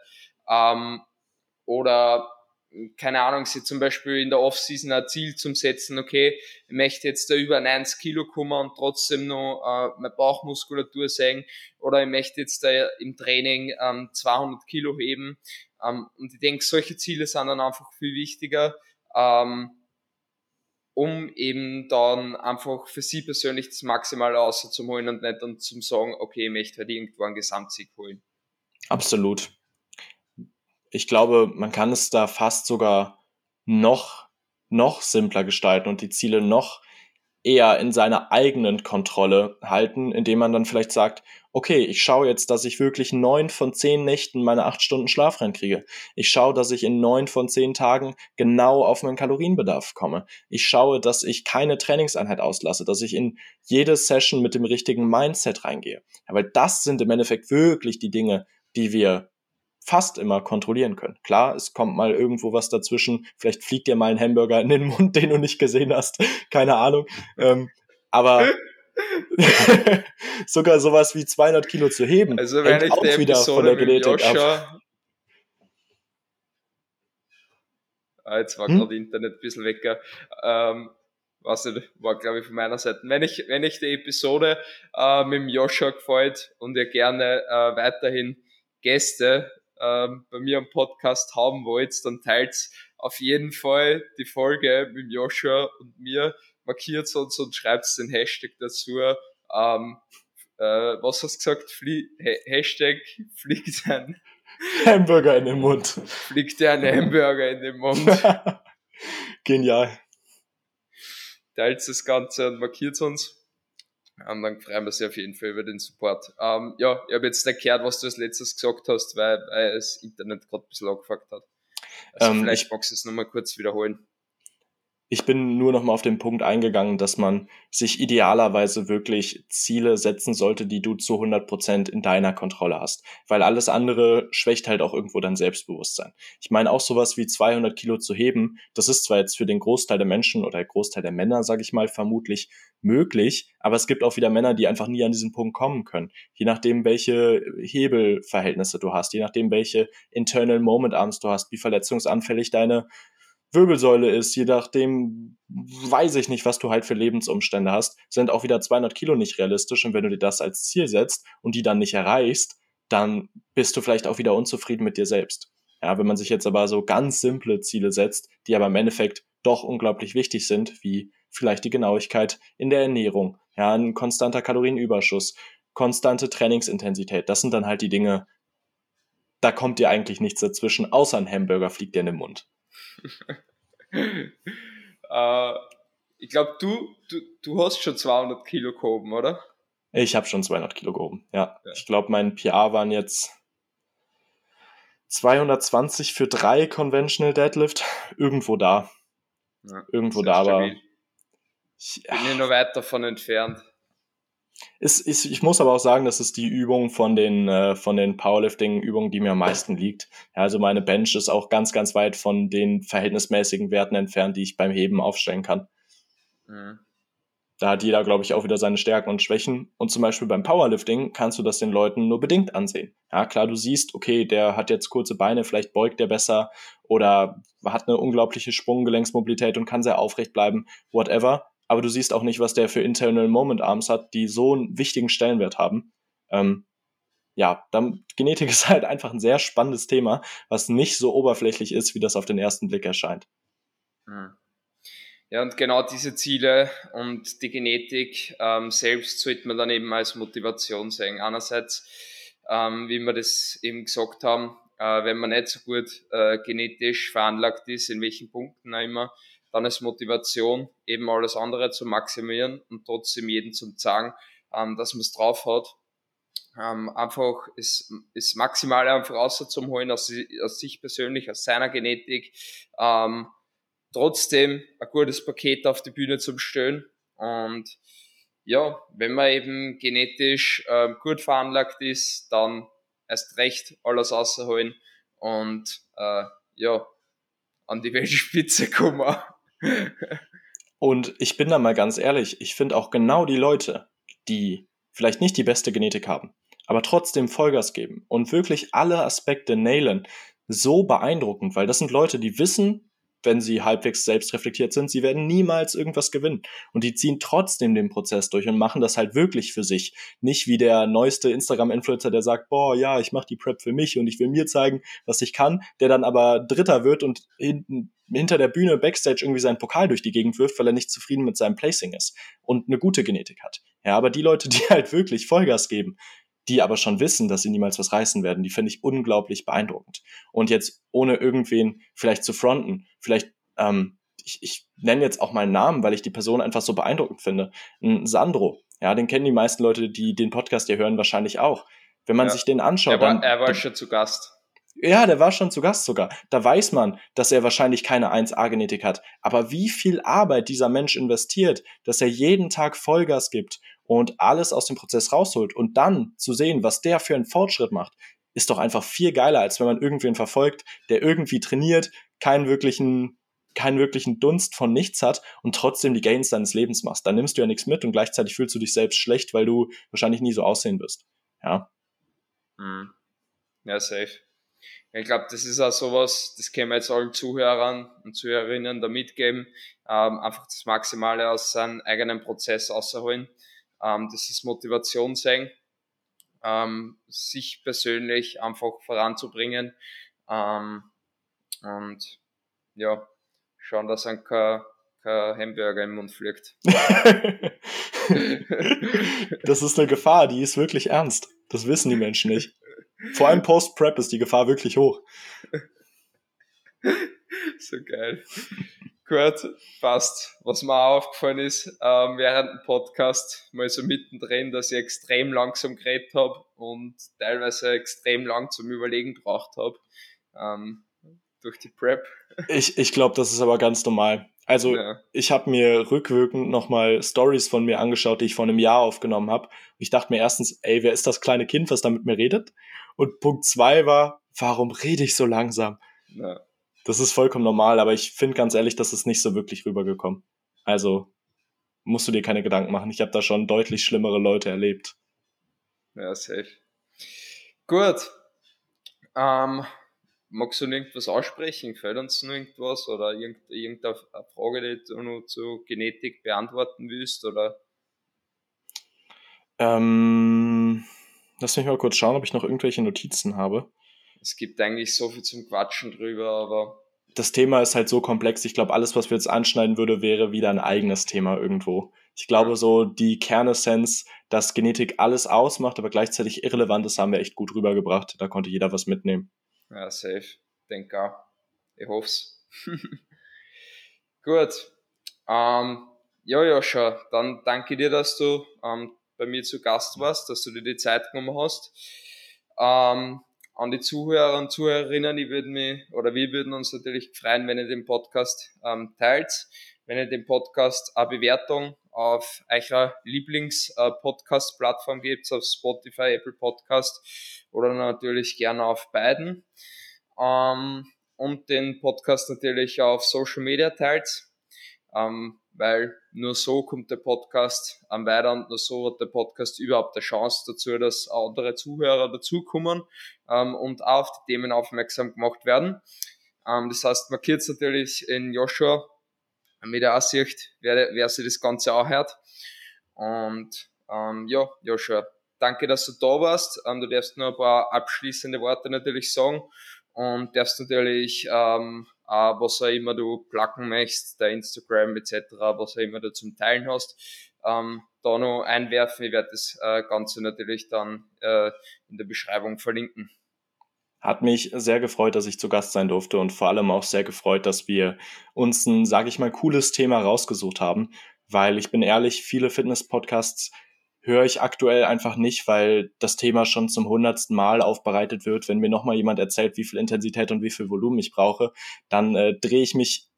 Ähm, oder keine Ahnung, sie zum Beispiel in der Offseason ein Ziel zum Setzen, okay, ich möchte jetzt da über 90 Kilo kommen und trotzdem noch äh, meine Bauchmuskulatur sehen. Oder ich möchte jetzt da im Training ähm, 200 Kilo heben. Ähm, und ich denke, solche Ziele sind dann einfach viel wichtiger, ähm, um eben dann einfach für sie persönlich das Maximale rauszuholen und nicht dann zum sagen, okay, ich möchte halt irgendwo einen Gesamtsieg holen. Absolut. Ich glaube, man kann es da fast sogar noch, noch simpler gestalten und die Ziele noch eher in seiner eigenen Kontrolle halten, indem man dann vielleicht sagt, okay, ich schaue jetzt, dass ich wirklich neun von zehn Nächten meine acht Stunden Schlaf reinkriege. Ich schaue, dass ich in neun von zehn Tagen genau auf meinen Kalorienbedarf komme. Ich schaue, dass ich keine Trainingseinheit auslasse, dass ich in jede Session mit dem richtigen Mindset reingehe. Aber das sind im Endeffekt wirklich die Dinge, die wir fast immer kontrollieren können. Klar, es kommt mal irgendwo was dazwischen. Vielleicht fliegt dir mal ein Hamburger in den Mund, *laughs* den du nicht gesehen hast. Keine Ahnung. Ähm, aber *laughs* sogar sowas wie 200 Kilo zu heben, also wenn ich auch wieder von der Genetik ab. Ah, jetzt war hm? gerade Internet ein bisschen weg. Ähm, was war glaube ich von meiner Seite. Wenn ich, wenn ich die Episode äh, mit dem Joshua gefällt und ihr gerne äh, weiterhin Gäste ähm, bei mir am Podcast haben wollt, dann teilt auf jeden Fall die Folge mit Joshua und mir, markiert uns und schreibt den Hashtag dazu. Ähm, äh, was hast du gesagt? Flie Hashtag fliegt ein *laughs* Hamburger in den Mund. Fliegt dir ein Hamburger in den Mund. *laughs* Genial. Teilt das Ganze und markiert uns. Und dann freuen wir uns auf jeden Fall über den Support. Ähm, ja, ich habe jetzt nicht gehört, was du als letztes gesagt hast, weil, weil das Internet gerade ein bisschen angefuckt hat. Also ähm, vielleicht magst du es nochmal kurz wiederholen. Ich bin nur noch mal auf den Punkt eingegangen, dass man sich idealerweise wirklich Ziele setzen sollte, die du zu 100 Prozent in deiner Kontrolle hast. Weil alles andere schwächt halt auch irgendwo dein Selbstbewusstsein. Ich meine, auch sowas wie 200 Kilo zu heben, das ist zwar jetzt für den Großteil der Menschen oder der Großteil der Männer, sage ich mal, vermutlich möglich, aber es gibt auch wieder Männer, die einfach nie an diesen Punkt kommen können. Je nachdem, welche Hebelverhältnisse du hast, je nachdem, welche Internal Moment Arms du hast, wie verletzungsanfällig deine Wirbelsäule ist, je nachdem, weiß ich nicht, was du halt für Lebensumstände hast, sind auch wieder 200 Kilo nicht realistisch. Und wenn du dir das als Ziel setzt und die dann nicht erreichst, dann bist du vielleicht auch wieder unzufrieden mit dir selbst. Ja, wenn man sich jetzt aber so ganz simple Ziele setzt, die aber im Endeffekt doch unglaublich wichtig sind, wie vielleicht die Genauigkeit in der Ernährung, ja, ein konstanter Kalorienüberschuss, konstante Trainingsintensität, das sind dann halt die Dinge, da kommt dir eigentlich nichts dazwischen, außer ein Hamburger fliegt dir in den Mund. *laughs* äh, ich glaube, du, du, du hast schon 200 Kilo gehoben, oder? Ich habe schon 200 Kilo gehoben, ja. ja. Ich glaube, mein PR waren jetzt 220 für drei Conventional Deadlift. Irgendwo da. Ja, Irgendwo da, aber. Ich bin hier noch weit davon entfernt. Ist, ist, ich muss aber auch sagen, das ist die Übung von den, äh, von den Powerlifting-Übungen, die mir am meisten liegt. Ja, also meine Bench ist auch ganz, ganz weit von den verhältnismäßigen Werten entfernt, die ich beim Heben aufstellen kann. Mhm. Da hat jeder, glaube ich, auch wieder seine Stärken und Schwächen. Und zum Beispiel beim Powerlifting kannst du das den Leuten nur bedingt ansehen. Ja, klar, du siehst, okay, der hat jetzt kurze Beine, vielleicht beugt der besser oder hat eine unglaubliche Sprunggelenksmobilität und kann sehr aufrecht bleiben, whatever aber du siehst auch nicht, was der für Internal Moment Arms hat, die so einen wichtigen Stellenwert haben. Ähm, ja, dann, Genetik *laughs* ist halt einfach ein sehr spannendes Thema, was nicht so oberflächlich ist, wie das auf den ersten Blick erscheint. Hm. Ja, und genau diese Ziele und die Genetik ähm, selbst sollte man dann eben als Motivation sehen. Einerseits, ähm, wie wir das eben gesagt haben, äh, wenn man nicht so gut äh, genetisch veranlagt ist, in welchen Punkten auch immer, dann ist Motivation, eben alles andere zu maximieren und trotzdem jeden zum sagen, ähm, dass man es drauf hat. Ähm, einfach ist, ist maximal einfach außer zum holen aus, aus sich persönlich, aus seiner Genetik. Ähm, trotzdem ein gutes Paket auf die Bühne zum Stellen. Und ja, wenn man eben genetisch äh, gut veranlagt ist, dann erst recht alles außerholen und äh, ja, an die Weltspitze *laughs* kommen. Und ich bin da mal ganz ehrlich, ich finde auch genau die Leute, die vielleicht nicht die beste Genetik haben, aber trotzdem Vollgas geben und wirklich alle Aspekte nailen, so beeindruckend, weil das sind Leute, die wissen, wenn sie halbwegs selbstreflektiert sind, sie werden niemals irgendwas gewinnen. Und die ziehen trotzdem den Prozess durch und machen das halt wirklich für sich. Nicht wie der neueste Instagram-Influencer, der sagt, boah, ja, ich mache die Prep für mich und ich will mir zeigen, was ich kann, der dann aber Dritter wird und hinten hinter der Bühne Backstage irgendwie seinen Pokal durch die Gegend wirft, weil er nicht zufrieden mit seinem Placing ist und eine gute Genetik hat. Ja, aber die Leute, die halt wirklich Vollgas geben, die aber schon wissen, dass sie niemals was reißen werden, die finde ich unglaublich beeindruckend. Und jetzt ohne irgendwen vielleicht zu fronten, vielleicht, ähm, ich, ich nenne jetzt auch meinen Namen, weil ich die Person einfach so beeindruckend finde. Ein Sandro, ja, den kennen die meisten Leute, die den Podcast hier hören, wahrscheinlich auch. Wenn man ja. sich den anschaut, er war, dann. Er war schon zu Gast. Ja, der war schon zu Gast sogar. Da weiß man, dass er wahrscheinlich keine 1A-Genetik hat. Aber wie viel Arbeit dieser Mensch investiert, dass er jeden Tag Vollgas gibt und alles aus dem Prozess rausholt und dann zu sehen, was der für einen Fortschritt macht, ist doch einfach viel geiler, als wenn man irgendwen verfolgt, der irgendwie trainiert, keinen wirklichen, keinen wirklichen Dunst von nichts hat und trotzdem die Gains seines Lebens machst. Dann nimmst du ja nichts mit und gleichzeitig fühlst du dich selbst schlecht, weil du wahrscheinlich nie so aussehen wirst. Ja. Mhm. Ja, safe. Ich glaube, das ist auch sowas, das können wir jetzt allen Zuhörern und Zuhörerinnen da mitgeben, ähm, einfach das Maximale aus seinem eigenen Prozess rausholen. Ähm, das ist Motivation sein, ähm, sich persönlich einfach voranzubringen ähm, und ja, schauen, dass ein kein, kein Hamburger im Mund fliegt. *laughs* das ist eine Gefahr, die ist wirklich ernst. Das wissen die Menschen nicht. Vor allem Post-Prep ist die Gefahr wirklich hoch. *laughs* so geil. Gut, passt. Was mir auch aufgefallen ist, ähm, während dem Podcast, mal so mittendrin, dass ich extrem langsam geredet habe und teilweise extrem lang zum Überlegen gebraucht habe. Ähm, durch die Prep. *laughs* Ich, ich glaube, das ist aber ganz normal. Also ja. ich habe mir rückwirkend nochmal Stories von mir angeschaut, die ich vor einem Jahr aufgenommen habe. Ich dachte mir erstens, ey, wer ist das kleine Kind, was da mit mir redet? Und Punkt zwei war, warum rede ich so langsam? Ja. Das ist vollkommen normal, aber ich finde ganz ehrlich, das ist nicht so wirklich rübergekommen. Also musst du dir keine Gedanken machen. Ich habe da schon deutlich schlimmere Leute erlebt. Ja, safe. Gut. Ähm, magst du irgendwas aussprechen? Fällt uns noch irgendwas oder irgendeine Frage, die du noch zur Genetik beantworten willst? Oder? Ähm, lass mich mal kurz schauen, ob ich noch irgendwelche Notizen habe. Es gibt eigentlich so viel zum Quatschen drüber, aber. Das Thema ist halt so komplex. Ich glaube, alles, was wir jetzt anschneiden würde, wäre wieder ein eigenes Thema irgendwo. Ich glaube, so die Kernessenz, dass Genetik alles ausmacht, aber gleichzeitig irrelevant ist, haben wir echt gut rübergebracht. Da konnte jeder was mitnehmen. Ja, safe. Denke auch. Ich hoff's. *laughs* Gut. Ähm, ja, Joscha, dann danke dir, dass du ähm, bei mir zu Gast warst, dass du dir die Zeit genommen hast. Ähm, an die Zuhörer und Zuhörerinnen, ich würde mich, oder wir würden uns natürlich freuen, wenn ihr den Podcast ähm, teilt, wenn ihr den Podcast eine Bewertung auf eurer Lieblings-Podcast-Plattform gebt, auf Spotify, Apple Podcast oder natürlich gerne auf beiden. Ähm, und den Podcast natürlich auf Social Media teilt. Ähm, weil nur so kommt der Podcast am weiter und nur so hat der Podcast überhaupt eine Chance dazu, dass andere Zuhörer dazukommen ähm, und auf die Themen aufmerksam gemacht werden. Ähm, das heißt, markiert natürlich in Joshua mit der Aussicht, wer, wer sich das Ganze auch hört. Und ähm, ja, Joshua, danke, dass du da warst. Ähm, du darfst nur ein paar abschließende Worte natürlich sagen und darfst natürlich ähm, äh, was auch immer du placken möchtest, der Instagram etc., was auch immer du zum Teilen hast, ähm, da noch einwerfen. Ich werde das äh, Ganze natürlich dann äh, in der Beschreibung verlinken. Hat mich sehr gefreut, dass ich zu Gast sein durfte und vor allem auch sehr gefreut, dass wir uns ein, sage ich mal, cooles Thema rausgesucht haben, weil ich bin ehrlich, viele Fitness-Podcasts höre ich aktuell einfach nicht, weil das Thema schon zum hundertsten Mal aufbereitet wird. Wenn mir nochmal jemand erzählt, wie viel Intensität und wie viel Volumen ich brauche, dann äh, drehe ich mich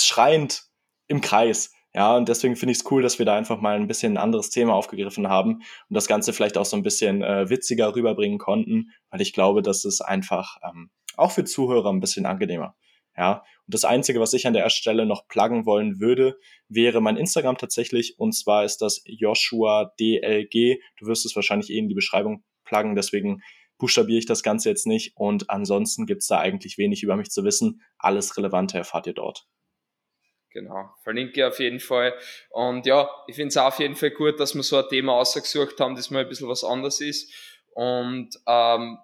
schreiend im Kreis. Ja, und deswegen finde ich es cool, dass wir da einfach mal ein bisschen ein anderes Thema aufgegriffen haben und das Ganze vielleicht auch so ein bisschen äh, witziger rüberbringen konnten, weil ich glaube, das ist einfach ähm, auch für Zuhörer ein bisschen angenehmer. Ja, und das Einzige, was ich an der Stelle noch pluggen wollen würde, wäre mein Instagram tatsächlich. Und zwar ist das Joshua DLG. Du wirst es wahrscheinlich eh in die Beschreibung pluggen, deswegen buchstabiere ich das Ganze jetzt nicht. Und ansonsten gibt's da eigentlich wenig über mich zu wissen. Alles Relevante erfahrt ihr dort. Genau, verlinke auf jeden Fall. Und ja, ich finde es auf jeden Fall gut, dass wir so ein Thema ausgesucht haben, das mal ein bisschen was anderes ist. Und ähm,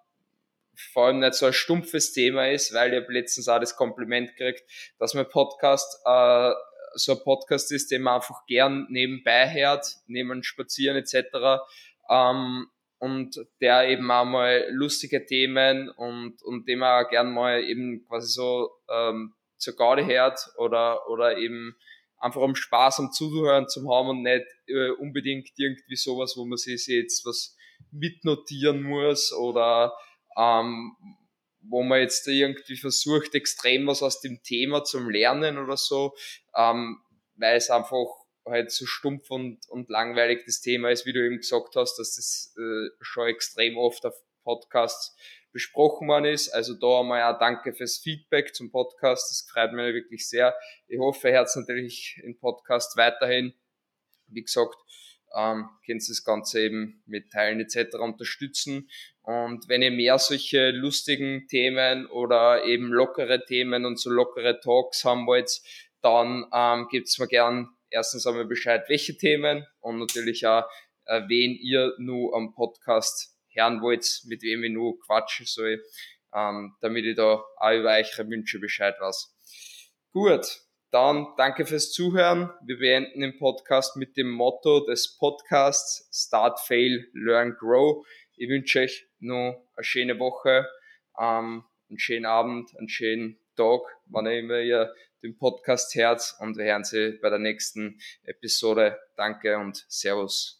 vor allem nicht so ein stumpfes Thema ist, weil ich habe letztens auch das Kompliment gekriegt, dass mein Podcast äh, so ein Podcast ist, den man einfach gern nebenbei hört, neben Spazieren etc. Ähm, und der eben auch mal lustige Themen und, und dem auch gern mal eben quasi so ähm, zur Garde hört oder, oder eben einfach um Spaß am Zuhören zu haben und nicht äh, unbedingt irgendwie sowas, wo man sich jetzt was mitnotieren muss oder ähm, wo man jetzt irgendwie versucht, extrem was aus dem Thema zum Lernen oder so, ähm, weil es einfach halt so stumpf und, und langweilig das Thema ist, wie du eben gesagt hast, dass das äh, schon extrem oft auf Podcasts besprochen worden ist. Also da einmal auch danke fürs Feedback zum Podcast. Das freut mich wirklich sehr. Ich hoffe, ihr hört natürlich im Podcast weiterhin. Wie gesagt, ähm, könnt das Ganze eben mit Teilen etc. unterstützen. Und wenn ihr mehr solche lustigen Themen oder eben lockere Themen und so lockere Talks haben wollt, dann ähm, gebt mir gern erstens einmal Bescheid, welche Themen und natürlich auch, äh, wen ihr nur am Podcast hören wollt, mit wem ich nur quatschen soll, ähm, damit ich da auch über eure Wünsche Bescheid weiß. Gut, dann danke fürs Zuhören. Wir beenden den Podcast mit dem Motto des Podcasts Start, Fail, Learn, Grow. Ich wünsche euch noch eine schöne Woche, ähm, einen schönen Abend, einen schönen Tag, wann immer ihr den Podcast hört und wir hören Sie bei der nächsten Episode. Danke und Servus.